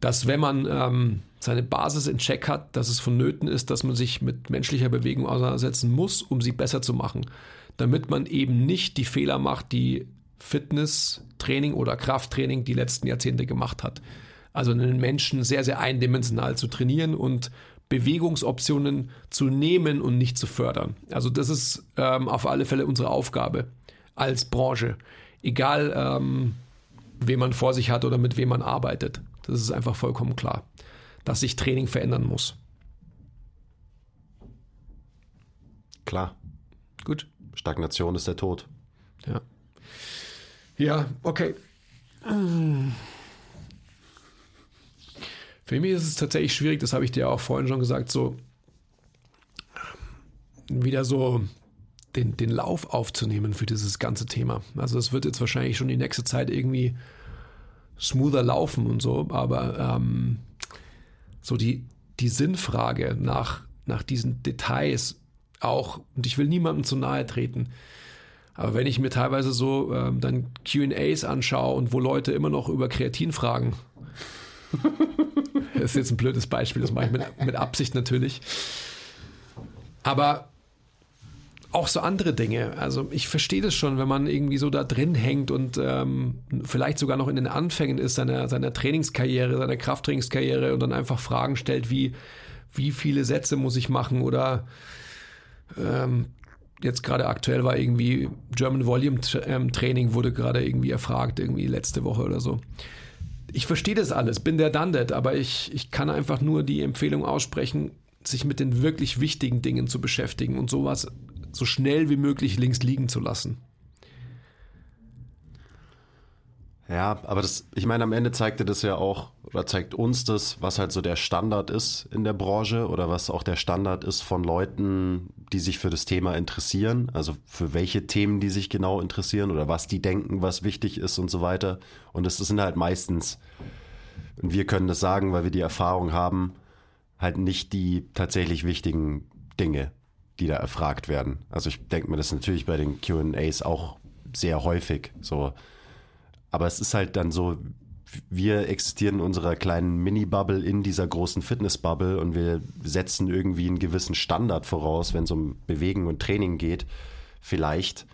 dass wenn man ähm, seine Basis in Check hat, dass es vonnöten ist, dass man sich mit menschlicher Bewegung auseinandersetzen muss, um sie besser zu machen. Damit man eben nicht die Fehler macht, die Fitnesstraining oder Krafttraining die letzten Jahrzehnte gemacht hat. Also einen Menschen sehr, sehr eindimensional zu trainieren und Bewegungsoptionen zu nehmen und nicht zu fördern. Also das ist ähm, auf alle Fälle unsere Aufgabe als Branche. Egal, ähm, wen man vor sich hat oder mit wem man arbeitet. Das ist einfach vollkommen klar, dass sich Training verändern muss. Klar. Gut. Stagnation ist der Tod. Ja. Ja, okay. Für mich ist es tatsächlich schwierig, das habe ich dir auch vorhin schon gesagt, so wieder so den, den Lauf aufzunehmen für dieses ganze Thema. Also es wird jetzt wahrscheinlich schon die nächste Zeit irgendwie smoother laufen und so, aber ähm, so die, die Sinnfrage nach, nach diesen Details auch, und ich will niemandem zu nahe treten, aber wenn ich mir teilweise so ähm, dann QAs anschaue und wo Leute immer noch über Kreatin fragen, das ist jetzt ein blödes Beispiel, das mache ich mit, mit Absicht natürlich. Aber auch so andere Dinge. Also ich verstehe das schon, wenn man irgendwie so da drin hängt und ähm, vielleicht sogar noch in den Anfängen ist seiner, seiner Trainingskarriere, seiner Krafttrainingskarriere und dann einfach Fragen stellt wie, wie viele Sätze muss ich machen oder ähm, jetzt gerade aktuell war irgendwie German Volume ähm, Training wurde gerade irgendwie erfragt, irgendwie letzte Woche oder so. Ich verstehe das alles, bin der Dandet, aber ich, ich kann einfach nur die Empfehlung aussprechen, sich mit den wirklich wichtigen Dingen zu beschäftigen und sowas so schnell wie möglich links liegen zu lassen. Ja, aber das, ich meine, am Ende zeigte das ja auch, oder zeigt uns das, was halt so der Standard ist in der Branche oder was auch der Standard ist von Leuten, die sich für das Thema interessieren, also für welche Themen die sich genau interessieren oder was die denken, was wichtig ist und so weiter. Und das sind halt meistens, und wir können das sagen, weil wir die Erfahrung haben, halt nicht die tatsächlich wichtigen Dinge, die da erfragt werden. Also ich denke mir das natürlich bei den QAs auch sehr häufig so aber es ist halt dann so, wir existieren in unserer kleinen Mini-Bubble in dieser großen Fitness-Bubble und wir setzen irgendwie einen gewissen Standard voraus, wenn es um Bewegen und Training geht. Vielleicht,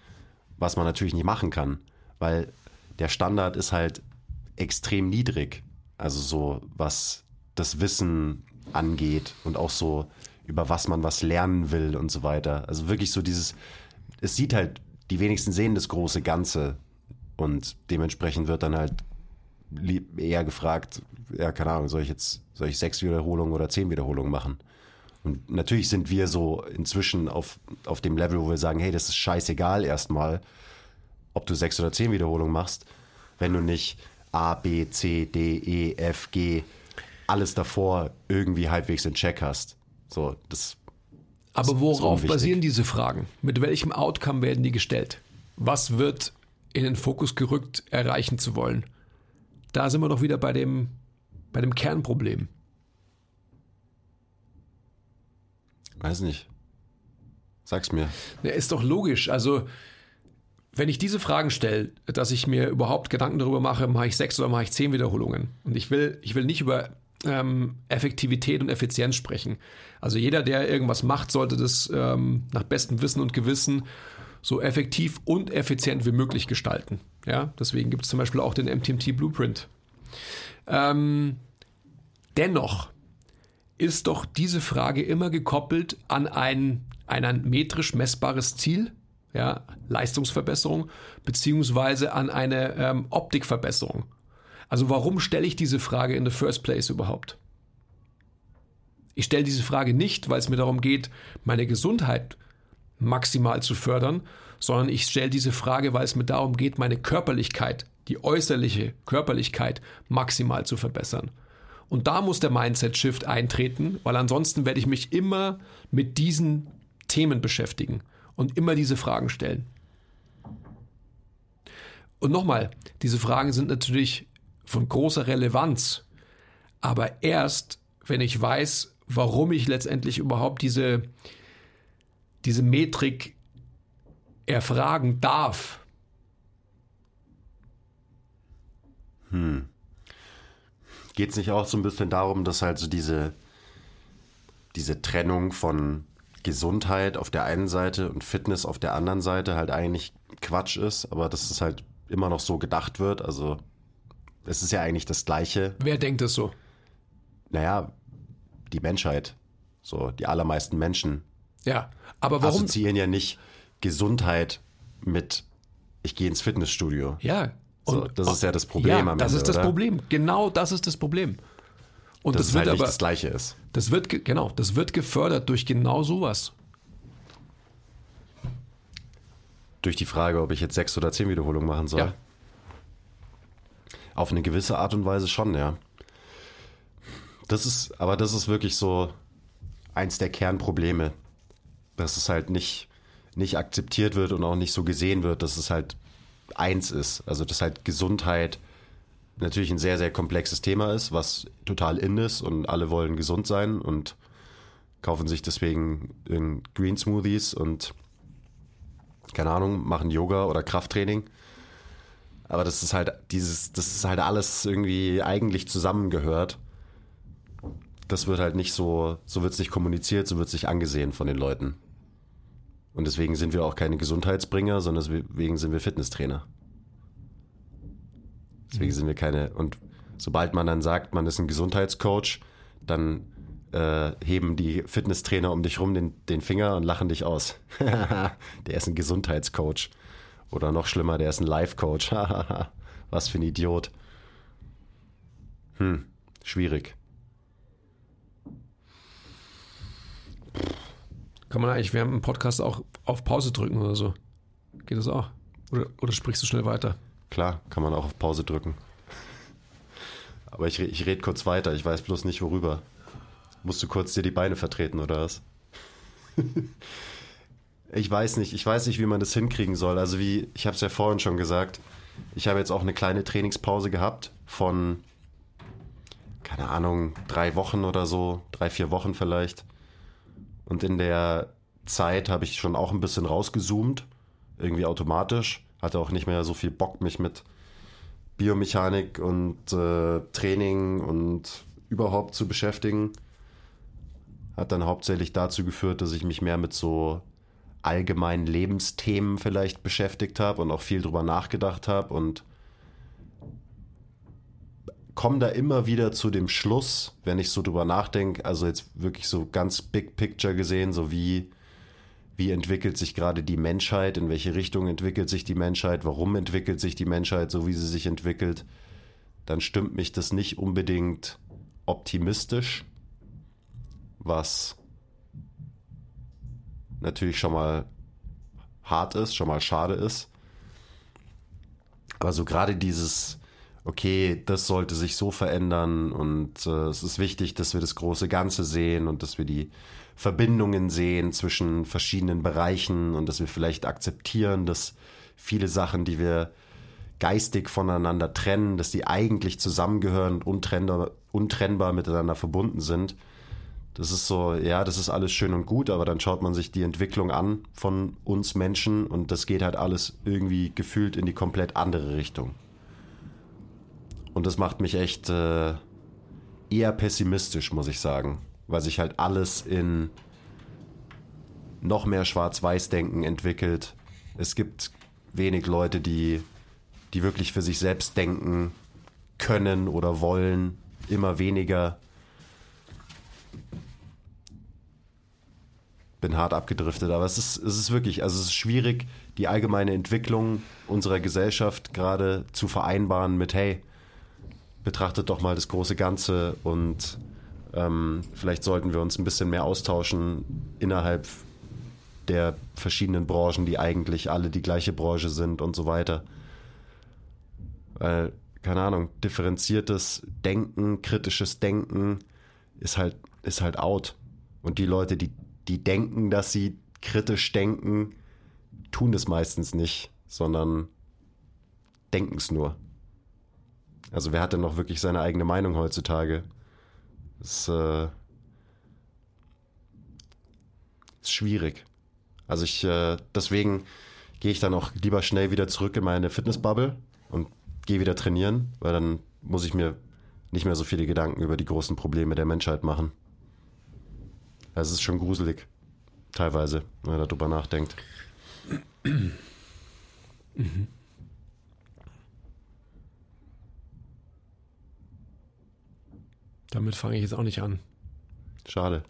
was man natürlich nicht machen kann, weil der Standard ist halt extrem niedrig. Also so, was das Wissen angeht und auch so, über was man was lernen will und so weiter. Also wirklich so dieses, es sieht halt, die wenigsten sehen das große Ganze und dementsprechend wird dann halt eher gefragt, ja, keine Ahnung, soll ich jetzt, soll ich sechs Wiederholungen oder zehn Wiederholungen machen? Und natürlich sind wir so inzwischen auf, auf dem Level, wo wir sagen, hey, das ist scheißegal erstmal, ob du sechs oder zehn Wiederholungen machst, wenn du nicht A, B, C, D, E, F, G, alles davor irgendwie halbwegs in Check hast. So, das. Aber worauf basieren diese Fragen? Mit welchem Outcome werden die gestellt? Was wird in den Fokus gerückt erreichen zu wollen. Da sind wir doch wieder bei dem, bei dem Kernproblem. Weiß nicht. Sag's mir. Ja, ist doch logisch. Also, wenn ich diese Fragen stelle, dass ich mir überhaupt Gedanken darüber mache, mache ich sechs oder mache ich zehn Wiederholungen. Und ich will, ich will nicht über ähm, Effektivität und Effizienz sprechen. Also jeder, der irgendwas macht, sollte das ähm, nach bestem Wissen und Gewissen so effektiv und effizient wie möglich gestalten. Ja, deswegen gibt es zum Beispiel auch den MTMT Blueprint. Ähm, dennoch ist doch diese Frage immer gekoppelt an ein, ein metrisch messbares Ziel, ja, Leistungsverbesserung, beziehungsweise an eine ähm, Optikverbesserung. Also warum stelle ich diese Frage in the first place überhaupt? Ich stelle diese Frage nicht, weil es mir darum geht, meine Gesundheit maximal zu fördern, sondern ich stelle diese Frage, weil es mir darum geht, meine Körperlichkeit, die äußerliche Körperlichkeit maximal zu verbessern. Und da muss der Mindset-Shift eintreten, weil ansonsten werde ich mich immer mit diesen Themen beschäftigen und immer diese Fragen stellen. Und nochmal, diese Fragen sind natürlich von großer Relevanz, aber erst, wenn ich weiß, warum ich letztendlich überhaupt diese, diese Metrik erfragen darf. Hm. Geht es nicht auch so ein bisschen darum, dass halt so diese, diese Trennung von Gesundheit auf der einen Seite und Fitness auf der anderen Seite halt eigentlich Quatsch ist, aber dass es halt immer noch so gedacht wird. Also es ist ja eigentlich das Gleiche. Wer denkt es so? Naja, die Menschheit. So, die allermeisten Menschen. Ja, aber warum? Assoziieren ja nicht Gesundheit mit, ich gehe ins Fitnessstudio. Ja. So, das ist ja das Problem ja, am das Ende, ist das oder? Problem. Genau das ist das Problem. Und das, es wird halt aber, das Gleiche ist. das wird, ge- genau, das wird gefördert durch genau sowas. Durch die Frage, ob ich jetzt sechs oder zehn Wiederholungen machen soll. Ja. Auf eine gewisse Art und Weise schon, ja. Das ist, aber das ist wirklich so eins der Kernprobleme, dass es halt nicht, nicht akzeptiert wird und auch nicht so gesehen wird, dass es halt eins ist. Also, dass halt Gesundheit natürlich ein sehr, sehr komplexes Thema ist, was total in ist und alle wollen gesund sein und kaufen sich deswegen Green Smoothies und keine Ahnung, machen Yoga oder Krafttraining. Aber das ist halt dieses, das ist halt alles irgendwie eigentlich zusammengehört. Das wird halt nicht so, so wird es nicht kommuniziert, so wird es nicht angesehen von den Leuten. Und deswegen sind wir auch keine Gesundheitsbringer, sondern deswegen sind wir Fitnesstrainer. Deswegen sind wir keine. Und sobald man dann sagt, man ist ein Gesundheitscoach, dann äh, heben die Fitnesstrainer um dich rum den, den Finger und lachen dich aus. der ist ein Gesundheitscoach. Oder noch schlimmer, der ist ein Life-Coach. Was für ein Idiot. Hm, schwierig. Kann man eigentlich während dem Podcast auch auf Pause drücken oder so? Geht das auch? Oder, oder sprichst du schnell weiter? Klar, kann man auch auf Pause drücken. Aber ich, ich rede kurz weiter, ich weiß bloß nicht worüber. Musst du kurz dir die Beine vertreten oder was? ich weiß nicht, ich weiß nicht, wie man das hinkriegen soll. Also wie, ich habe es ja vorhin schon gesagt, ich habe jetzt auch eine kleine Trainingspause gehabt von, keine Ahnung, drei Wochen oder so, drei, vier Wochen vielleicht. Und in der Zeit habe ich schon auch ein bisschen rausgezoomt, irgendwie automatisch. Hatte auch nicht mehr so viel Bock, mich mit Biomechanik und äh, Training und überhaupt zu beschäftigen. Hat dann hauptsächlich dazu geführt, dass ich mich mehr mit so allgemeinen Lebensthemen vielleicht beschäftigt habe und auch viel drüber nachgedacht habe und komme da immer wieder zu dem Schluss, wenn ich so drüber nachdenke, also jetzt wirklich so ganz big picture gesehen, so wie, wie entwickelt sich gerade die Menschheit, in welche Richtung entwickelt sich die Menschheit, warum entwickelt sich die Menschheit so, wie sie sich entwickelt, dann stimmt mich das nicht unbedingt optimistisch, was natürlich schon mal hart ist, schon mal schade ist. Aber so gerade dieses, okay, das sollte sich so verändern und äh, es ist wichtig, dass wir das große Ganze sehen und dass wir die Verbindungen sehen zwischen verschiedenen Bereichen und dass wir vielleicht akzeptieren, dass viele Sachen, die wir geistig voneinander trennen, dass die eigentlich zusammengehören und untrennbar, untrennbar miteinander verbunden sind. Das ist so, ja, das ist alles schön und gut, aber dann schaut man sich die Entwicklung an von uns Menschen und das geht halt alles irgendwie gefühlt in die komplett andere Richtung. Und das macht mich echt äh, eher pessimistisch, muss ich sagen, weil sich halt alles in noch mehr Schwarz-Weiß-Denken entwickelt. Es gibt wenig Leute, die, die wirklich für sich selbst denken können oder wollen. Immer weniger. Bin hart abgedriftet, aber es ist, es ist wirklich, also es ist schwierig, die allgemeine Entwicklung unserer Gesellschaft gerade zu vereinbaren mit, hey, betrachtet doch mal das große Ganze und ähm, vielleicht sollten wir uns ein bisschen mehr austauschen innerhalb der verschiedenen Branchen, die eigentlich alle die gleiche Branche sind und so weiter. Weil keine Ahnung, differenziertes Denken, kritisches Denken ist halt, ist halt out. Und die Leute, die, die denken, dass sie kritisch denken, tun es meistens nicht, sondern denken es nur. Also wer hat denn noch wirklich seine eigene Meinung heutzutage? Das äh, ist schwierig. Also ich, äh, deswegen gehe ich dann auch lieber schnell wieder zurück in meine Fitnessbubble und gehe wieder trainieren, weil dann muss ich mir nicht mehr so viele Gedanken über die großen Probleme der Menschheit machen. Also es ist schon gruselig, teilweise, wenn man darüber nachdenkt. Mhm. Damit fange ich jetzt auch nicht an. Schade.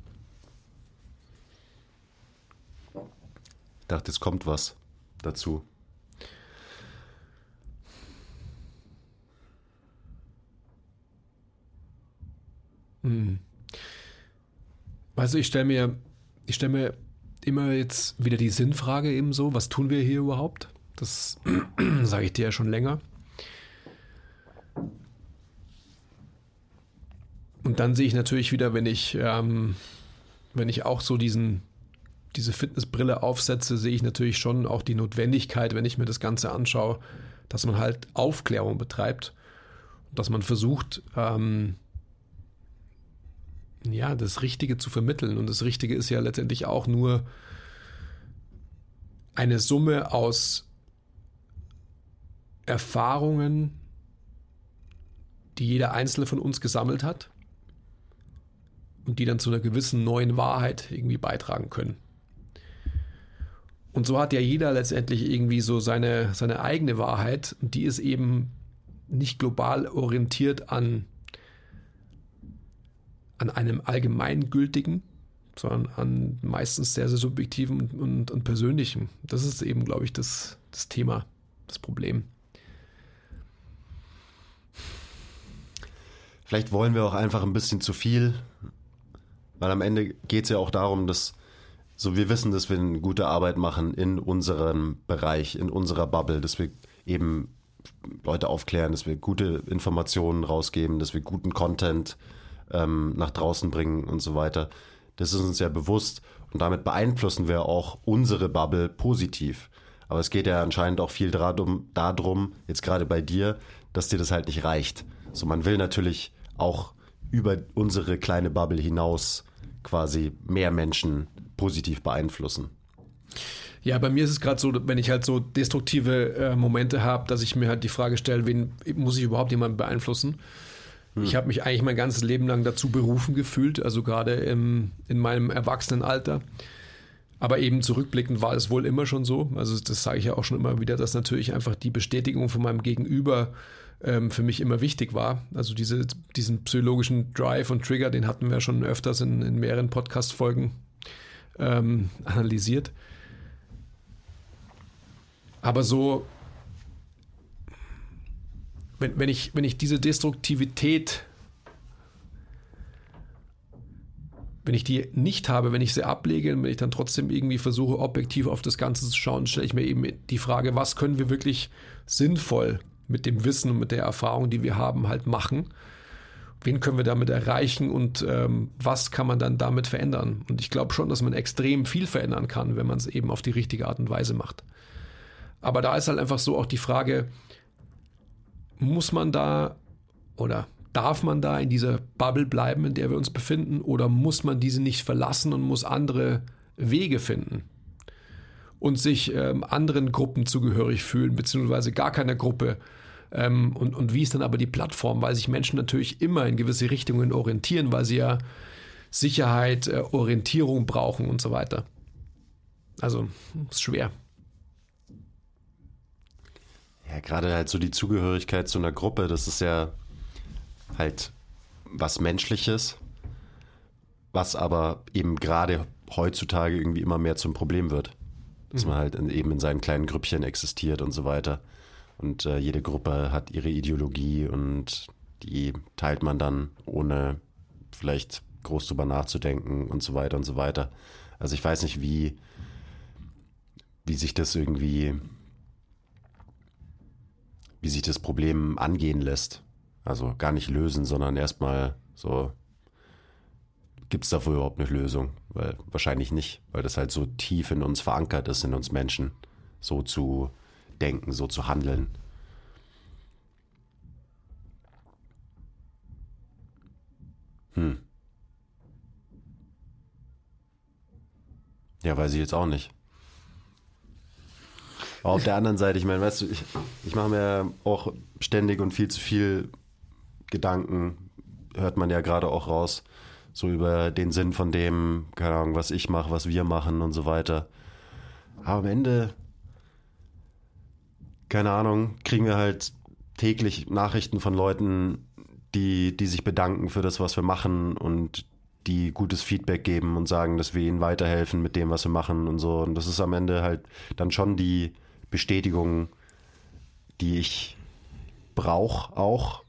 Ich dachte, es kommt was dazu. Hm. Also ich stelle mir, ich stelle mir immer jetzt wieder die Sinnfrage eben so, was tun wir hier überhaupt? Das sage ich dir ja schon länger. Und dann sehe ich natürlich wieder, wenn ich, ähm, wenn ich auch so diesen, diese Fitnessbrille aufsetze, sehe ich natürlich schon auch die Notwendigkeit, wenn ich mir das Ganze anschaue, dass man halt Aufklärung betreibt, dass man versucht, ähm, ja, das Richtige zu vermitteln. Und das Richtige ist ja letztendlich auch nur eine Summe aus Erfahrungen, die jeder Einzelne von uns gesammelt hat und die dann zu einer gewissen neuen Wahrheit irgendwie beitragen können. Und so hat ja jeder letztendlich irgendwie so seine, seine eigene Wahrheit und die ist eben nicht global orientiert an, an einem allgemeingültigen, sondern an meistens sehr, sehr subjektiven und, und, und persönlichen. Das ist eben, glaube ich, das, das Thema, das Problem. Vielleicht wollen wir auch einfach ein bisschen zu viel weil am Ende geht es ja auch darum, dass so wir wissen, dass wir eine gute Arbeit machen in unserem Bereich, in unserer Bubble, dass wir eben Leute aufklären, dass wir gute Informationen rausgeben, dass wir guten Content ähm, nach draußen bringen und so weiter. Das ist uns ja bewusst und damit beeinflussen wir auch unsere Bubble positiv. Aber es geht ja anscheinend auch viel darum, jetzt gerade bei dir, dass dir das halt nicht reicht. So, man will natürlich auch über unsere kleine Bubble hinaus quasi mehr Menschen positiv beeinflussen. Ja, bei mir ist es gerade so, wenn ich halt so destruktive äh, Momente habe, dass ich mir halt die Frage stelle, wen muss ich überhaupt jemanden beeinflussen? Hm. Ich habe mich eigentlich mein ganzes Leben lang dazu berufen gefühlt, also gerade in meinem Erwachsenenalter. Aber eben zurückblickend war es wohl immer schon so. Also das sage ich ja auch schon immer wieder, dass natürlich einfach die Bestätigung von meinem Gegenüber ähm, für mich immer wichtig war. Also diese, diesen psychologischen Drive und Trigger, den hatten wir schon öfters in, in mehreren Podcast-Folgen ähm, analysiert. Aber so, wenn, wenn, ich, wenn ich diese Destruktivität, wenn ich die nicht habe, wenn ich sie ablege, wenn ich dann trotzdem irgendwie versuche, objektiv auf das Ganze zu schauen, stelle ich mir eben die Frage, was können wir wirklich sinnvoll mit dem Wissen und mit der Erfahrung, die wir haben, halt machen. Wen können wir damit erreichen und ähm, was kann man dann damit verändern? Und ich glaube schon, dass man extrem viel verändern kann, wenn man es eben auf die richtige Art und Weise macht. Aber da ist halt einfach so auch die Frage, muss man da oder darf man da in dieser Bubble bleiben, in der wir uns befinden, oder muss man diese nicht verlassen und muss andere Wege finden? Und sich ähm, anderen Gruppen zugehörig fühlen, beziehungsweise gar keiner Gruppe. Ähm, und, und wie ist dann aber die Plattform? Weil sich Menschen natürlich immer in gewisse Richtungen orientieren, weil sie ja Sicherheit, äh, Orientierung brauchen und so weiter. Also, ist schwer. Ja, gerade halt so die Zugehörigkeit zu einer Gruppe, das ist ja halt was Menschliches, was aber eben gerade heutzutage irgendwie immer mehr zum Problem wird dass man halt in, eben in seinen kleinen Grüppchen existiert und so weiter. Und äh, jede Gruppe hat ihre Ideologie und die teilt man dann, ohne vielleicht groß drüber nachzudenken und so weiter und so weiter. Also ich weiß nicht, wie, wie sich das irgendwie wie sich das Problem angehen lässt. Also gar nicht lösen, sondern erstmal so, gibt es dafür überhaupt eine Lösung? Weil wahrscheinlich nicht, weil das halt so tief in uns verankert ist, in uns Menschen, so zu denken, so zu handeln. Hm. Ja, weiß ich jetzt auch nicht. Aber auf der anderen Seite, ich meine, weißt du, ich, ich mache mir auch ständig und viel zu viel Gedanken, hört man ja gerade auch raus, so über den Sinn von dem, keine Ahnung, was ich mache, was wir machen und so weiter. Aber am Ende, keine Ahnung, kriegen wir halt täglich Nachrichten von Leuten, die, die sich bedanken für das, was wir machen und die gutes Feedback geben und sagen, dass wir ihnen weiterhelfen mit dem, was wir machen und so. Und das ist am Ende halt dann schon die Bestätigung, die ich brauche auch,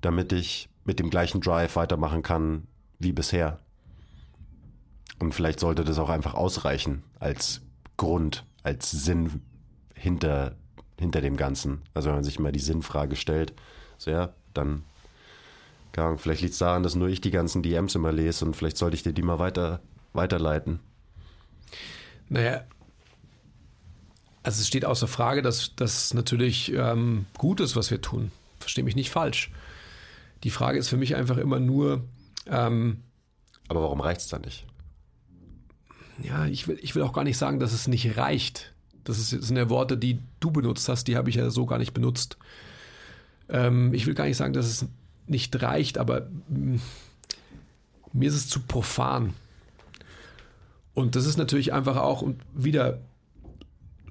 damit ich mit dem gleichen Drive weitermachen kann wie bisher. Und vielleicht sollte das auch einfach ausreichen als Grund, als Sinn hinter, hinter dem Ganzen. Also wenn man sich mal die Sinnfrage stellt, so ja, dann keine Ahnung, vielleicht liegt es daran, dass nur ich die ganzen DMs immer lese und vielleicht sollte ich dir die mal weiter, weiterleiten. Naja, also es steht außer Frage, dass das natürlich ähm, gut ist, was wir tun. Verstehe mich nicht falsch. Die Frage ist für mich einfach immer nur. Ähm, Aber warum reicht es dann nicht? Ja, ich will, ich will auch gar nicht sagen, dass es nicht reicht. Das, ist, das sind ja Worte, die du benutzt hast, die habe ich ja so gar nicht benutzt. Ähm, ich will gar nicht sagen, dass es nicht reicht, aber mm, mir ist es zu profan. Und das ist natürlich einfach auch, und wieder,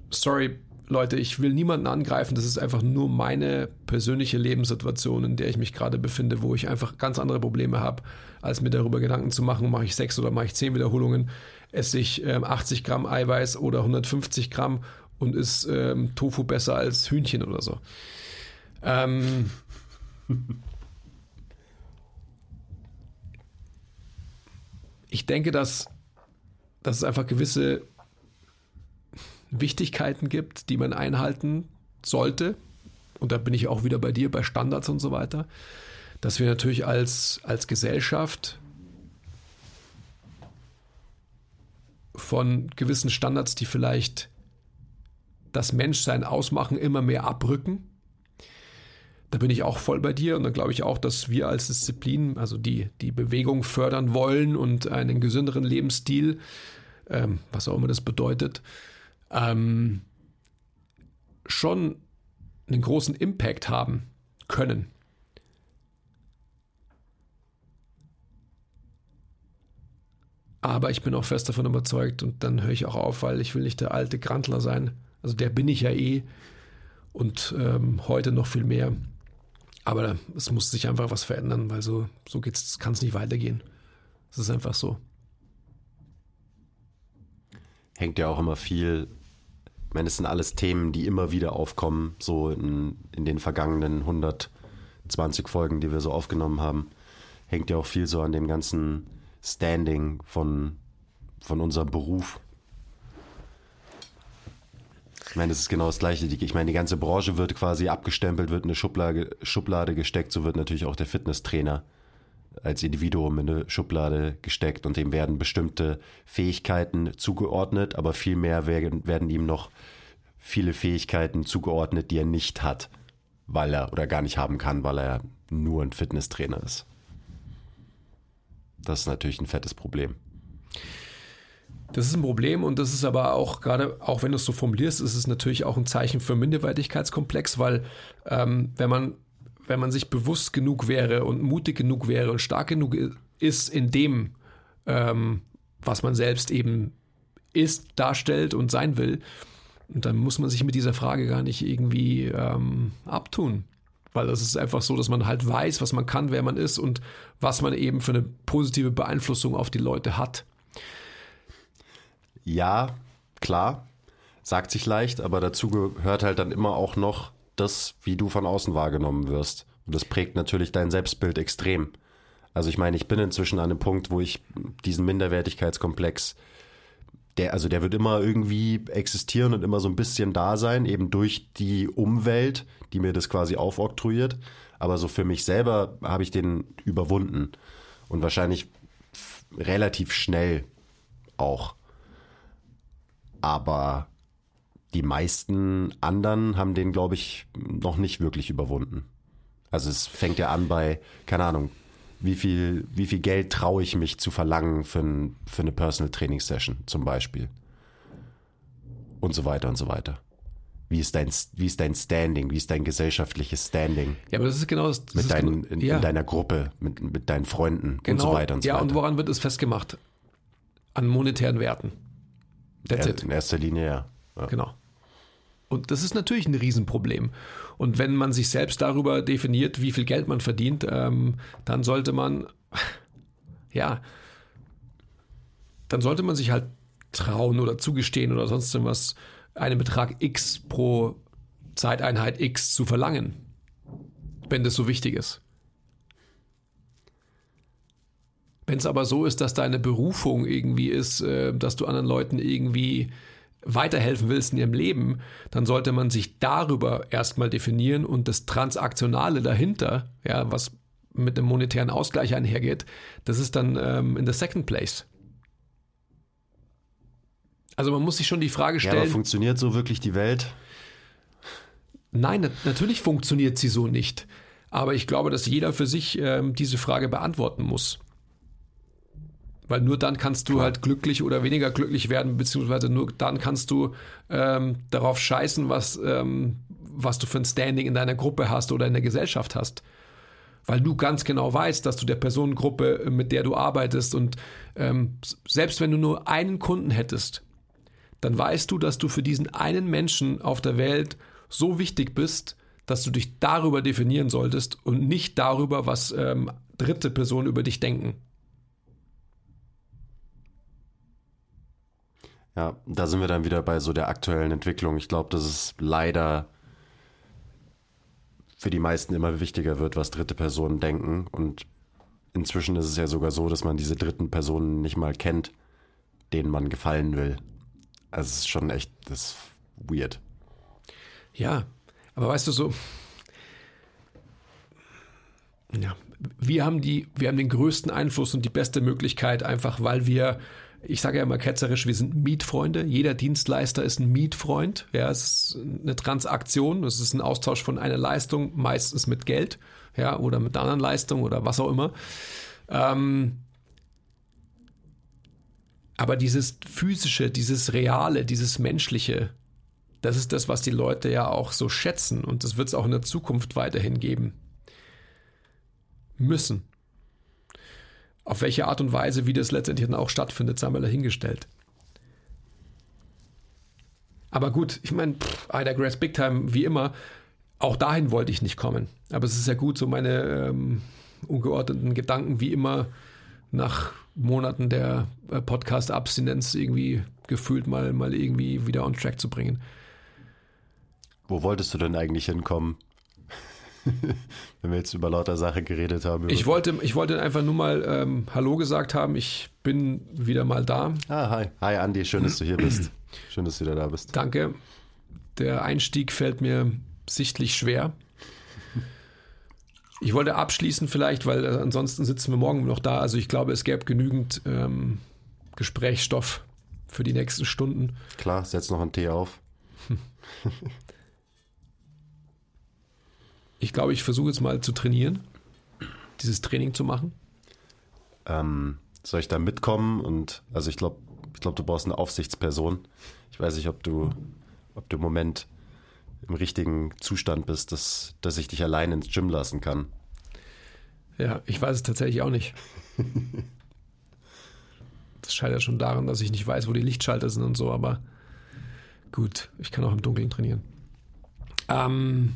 sorry, Leute, ich will niemanden angreifen, das ist einfach nur meine persönliche Lebenssituation, in der ich mich gerade befinde, wo ich einfach ganz andere Probleme habe, als mir darüber Gedanken zu machen, mache ich sechs oder mache ich zehn Wiederholungen, esse ich ähm, 80 Gramm Eiweiß oder 150 Gramm und ist ähm, Tofu besser als Hühnchen oder so. Ähm, ich denke, dass, dass es einfach gewisse Wichtigkeiten gibt, die man einhalten sollte. Und da bin ich auch wieder bei dir, bei Standards und so weiter. Dass wir natürlich als, als Gesellschaft von gewissen Standards, die vielleicht das Menschsein ausmachen, immer mehr abrücken da bin ich auch voll bei dir und dann glaube ich auch, dass wir als Disziplin, also die, die Bewegung fördern wollen und einen gesünderen Lebensstil, ähm, was auch immer das bedeutet, ähm, schon einen großen Impact haben können. Aber ich bin auch fest davon überzeugt und dann höre ich auch auf, weil ich will nicht der alte Grantler sein. Also der bin ich ja eh und ähm, heute noch viel mehr. Aber es muss sich einfach was verändern, weil so, so kann es nicht weitergehen. Es ist einfach so. Hängt ja auch immer viel. Ich meine, es sind alles Themen, die immer wieder aufkommen, so in, in den vergangenen 120 Folgen, die wir so aufgenommen haben. Hängt ja auch viel so an dem ganzen Standing von, von unserem Beruf. Ich meine, das ist genau das Gleiche. Ich meine, die ganze Branche wird quasi abgestempelt, wird in eine Schublade, Schublade gesteckt. So wird natürlich auch der Fitnesstrainer als Individuum in eine Schublade gesteckt und dem werden bestimmte Fähigkeiten zugeordnet, aber vielmehr werden, werden ihm noch viele Fähigkeiten zugeordnet, die er nicht hat, weil er oder gar nicht haben kann, weil er nur ein Fitnesstrainer ist. Das ist natürlich ein fettes Problem. Das ist ein Problem und das ist aber auch gerade, auch wenn du es so formulierst, ist es natürlich auch ein Zeichen für Minderwertigkeitskomplex, weil ähm, wenn man wenn man sich bewusst genug wäre und mutig genug wäre und stark genug ist in dem, ähm, was man selbst eben ist, darstellt und sein will, dann muss man sich mit dieser Frage gar nicht irgendwie ähm, abtun. Weil das ist einfach so, dass man halt weiß, was man kann, wer man ist und was man eben für eine positive Beeinflussung auf die Leute hat. Ja, klar, sagt sich leicht, aber dazu gehört halt dann immer auch noch das, wie du von außen wahrgenommen wirst. Und das prägt natürlich dein Selbstbild extrem. Also ich meine, ich bin inzwischen an einem Punkt, wo ich diesen Minderwertigkeitskomplex der, also der wird immer irgendwie existieren und immer so ein bisschen da sein, eben durch die Umwelt, die mir das quasi aufoktroyiert. Aber so für mich selber habe ich den überwunden. Und wahrscheinlich relativ schnell auch. Aber die meisten anderen haben den, glaube ich, noch nicht wirklich überwunden. Also es fängt ja an bei, keine Ahnung, wie viel, wie viel Geld traue ich mich zu verlangen für, ein, für eine Personal Training Session zum Beispiel. Und so weiter und so weiter. Wie ist dein, wie ist dein Standing? Wie ist dein gesellschaftliches Standing? Ja, aber das ist genau das. das mit deinen, genau, in, ja. in, deiner Gruppe, mit, mit deinen Freunden genau, und so weiter und so ja, weiter. und woran wird es festgemacht? An monetären Werten. That's ja, it. In erster Linie, ja. Ja. Genau. Und das ist natürlich ein Riesenproblem. Und wenn man sich selbst darüber definiert, wie viel Geld man verdient, ähm, dann sollte man, ja, dann sollte man sich halt trauen oder zugestehen oder sonst irgendwas, einen Betrag X pro Zeiteinheit X zu verlangen, wenn das so wichtig ist. Wenn es aber so ist, dass deine Berufung irgendwie ist, äh, dass du anderen Leuten irgendwie weiterhelfen willst in ihrem Leben, dann sollte man sich darüber erstmal definieren und das Transaktionale dahinter, ja, was mit dem monetären Ausgleich einhergeht, das ist dann ähm, in the second place. Also man muss sich schon die Frage Ja, aber stellen. funktioniert so wirklich die Welt? Nein, nat- natürlich funktioniert sie so nicht. Aber ich glaube, dass jeder für sich ähm, diese Frage beantworten muss. Weil nur dann kannst du halt glücklich oder weniger glücklich werden, beziehungsweise nur dann kannst du ähm, darauf scheißen, was, ähm, was du für ein Standing in deiner Gruppe hast oder in der Gesellschaft hast. Weil du ganz genau weißt, dass du der Personengruppe, mit der du arbeitest und ähm, selbst wenn du nur einen Kunden hättest, dann weißt du, dass du für diesen einen Menschen auf der Welt so wichtig bist, dass du dich darüber definieren solltest und nicht darüber, was ähm, dritte Personen über dich denken. Ja, da sind wir dann wieder bei so der aktuellen Entwicklung. Ich glaube, dass es leider für die meisten immer wichtiger wird, was dritte Personen denken. Und inzwischen ist es ja sogar so, dass man diese dritten Personen nicht mal kennt, denen man gefallen will. Also es ist schon echt, das ist weird. Ja, aber weißt du so, ja, wir haben die, wir haben den größten Einfluss und die beste Möglichkeit, einfach weil wir, ich sage ja immer ketzerisch, wir sind Mietfreunde. Jeder Dienstleister ist ein Mietfreund. Ja, es ist eine Transaktion, es ist ein Austausch von einer Leistung, meistens mit Geld, ja, oder mit einer anderen Leistung oder was auch immer. Ähm, aber dieses physische, dieses reale, dieses menschliche, das ist das, was die Leute ja auch so schätzen und das wird es auch in der Zukunft weiterhin geben müssen. Auf welche Art und Weise, wie das letztendlich dann auch stattfindet, sei mal dahingestellt. Aber gut, ich meine, I digress big time, wie immer. Auch dahin wollte ich nicht kommen. Aber es ist ja gut, so meine ähm, ungeordneten Gedanken wie immer nach Monaten der äh, Podcast-Abstinenz irgendwie gefühlt mal, mal irgendwie wieder on track zu bringen. Wo wolltest du denn eigentlich hinkommen? Wenn wir jetzt über lauter Sache geredet haben. Ich wollte, ich wollte einfach nur mal ähm, Hallo gesagt haben. Ich bin wieder mal da. Ah, hi. Hi, Andi. Schön, dass du hier bist. Schön, dass du wieder da bist. Danke. Der Einstieg fällt mir sichtlich schwer. Ich wollte abschließen vielleicht, weil äh, ansonsten sitzen wir morgen noch da. Also ich glaube, es gäbe genügend ähm, Gesprächsstoff für die nächsten Stunden. Klar, setz noch einen Tee auf. Ich glaube, ich versuche jetzt mal zu trainieren, dieses Training zu machen. Ähm, soll ich da mitkommen? Und also ich glaube, ich glaube, du brauchst eine Aufsichtsperson. Ich weiß nicht, ob du, ob du im Moment im richtigen Zustand bist, dass, dass ich dich allein ins Gym lassen kann. Ja, ich weiß es tatsächlich auch nicht. Das scheitert schon daran, dass ich nicht weiß, wo die Lichtschalter sind und so, aber gut, ich kann auch im Dunkeln trainieren. Ähm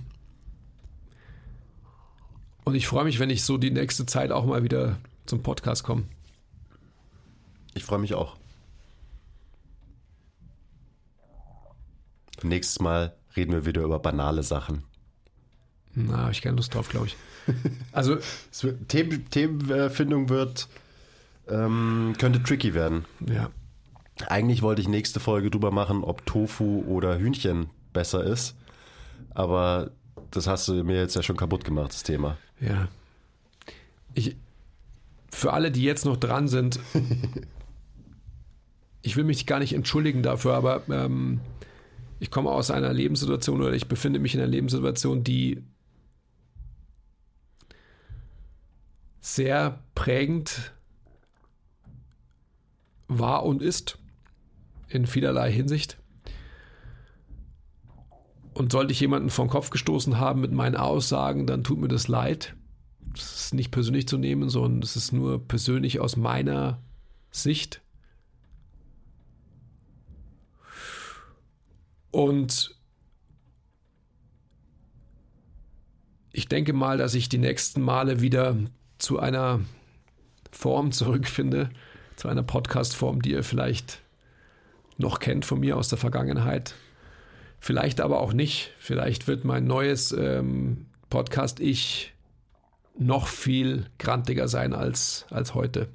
und ich freue mich, wenn ich so die nächste Zeit auch mal wieder zum Podcast komme. Ich freue mich auch. Nächstes Mal reden wir wieder über banale Sachen. Na, habe ich keine Lust drauf, glaube ich. Also, Es wird, Themen, Themenfindung wird, ähm, könnte tricky werden. ja. Eigentlich wollte ich nächste Folge drüber machen, ob Tofu oder Hühnchen besser ist. Aber das hast du mir jetzt ja schon kaputt gemacht, das Thema. Ja. Ich, für alle, die jetzt noch dran sind, ich will mich gar nicht entschuldigen dafür, aber ähm, ich komme aus einer Lebenssituation oder ich befinde mich in einer Lebenssituation, die sehr prägend war und ist in vielerlei Hinsicht. Und sollte ich jemanden vom Kopf gestoßen haben mit meinen Aussagen, dann tut mir das leid. Das ist nicht persönlich zu nehmen, sondern es ist nur persönlich aus meiner Sicht. Und ich denke mal, dass ich die nächsten Male wieder zu einer Form zurückfinde, zu einer Podcast-Form, die ihr vielleicht noch kennt von mir aus der Vergangenheit. Vielleicht aber auch nicht. Vielleicht wird mein neues ähm, Podcast-Ich noch viel grantiger sein als, als heute.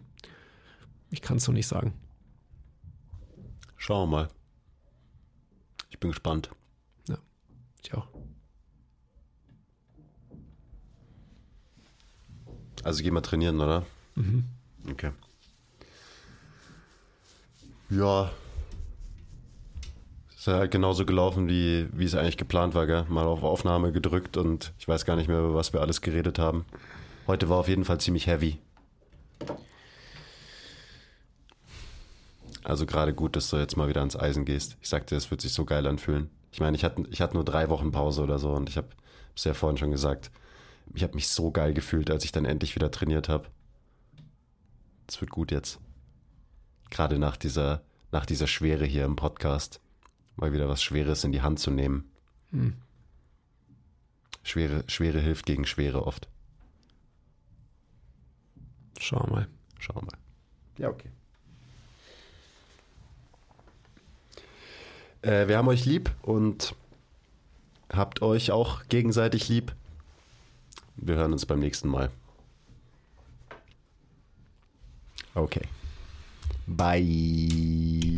Ich kann es noch nicht sagen. Schauen wir mal. Ich bin gespannt. Ja, ich auch. Also geh mal trainieren, oder? Mhm. Okay. Ja. Ist halt genauso gelaufen, wie, wie es eigentlich geplant war, gell? Mal auf Aufnahme gedrückt und ich weiß gar nicht mehr, über was wir alles geredet haben. Heute war auf jeden Fall ziemlich heavy. Also gerade gut, dass du jetzt mal wieder ans Eisen gehst. Ich sagte, es wird sich so geil anfühlen. Ich meine, ich hatte, ich hatte nur drei Wochen Pause oder so und ich habe es ja vorhin schon gesagt, ich habe mich so geil gefühlt, als ich dann endlich wieder trainiert habe. Es wird gut jetzt. Gerade nach dieser, nach dieser Schwere hier im Podcast. Mal wieder was Schweres in die Hand zu nehmen. Hm. Schwere, Schwere hilft gegen Schwere oft. Schauen wir mal. Schauen wir mal. Ja, okay. Äh, wir haben euch lieb und habt euch auch gegenseitig lieb. Wir hören uns beim nächsten Mal. Okay. Bye.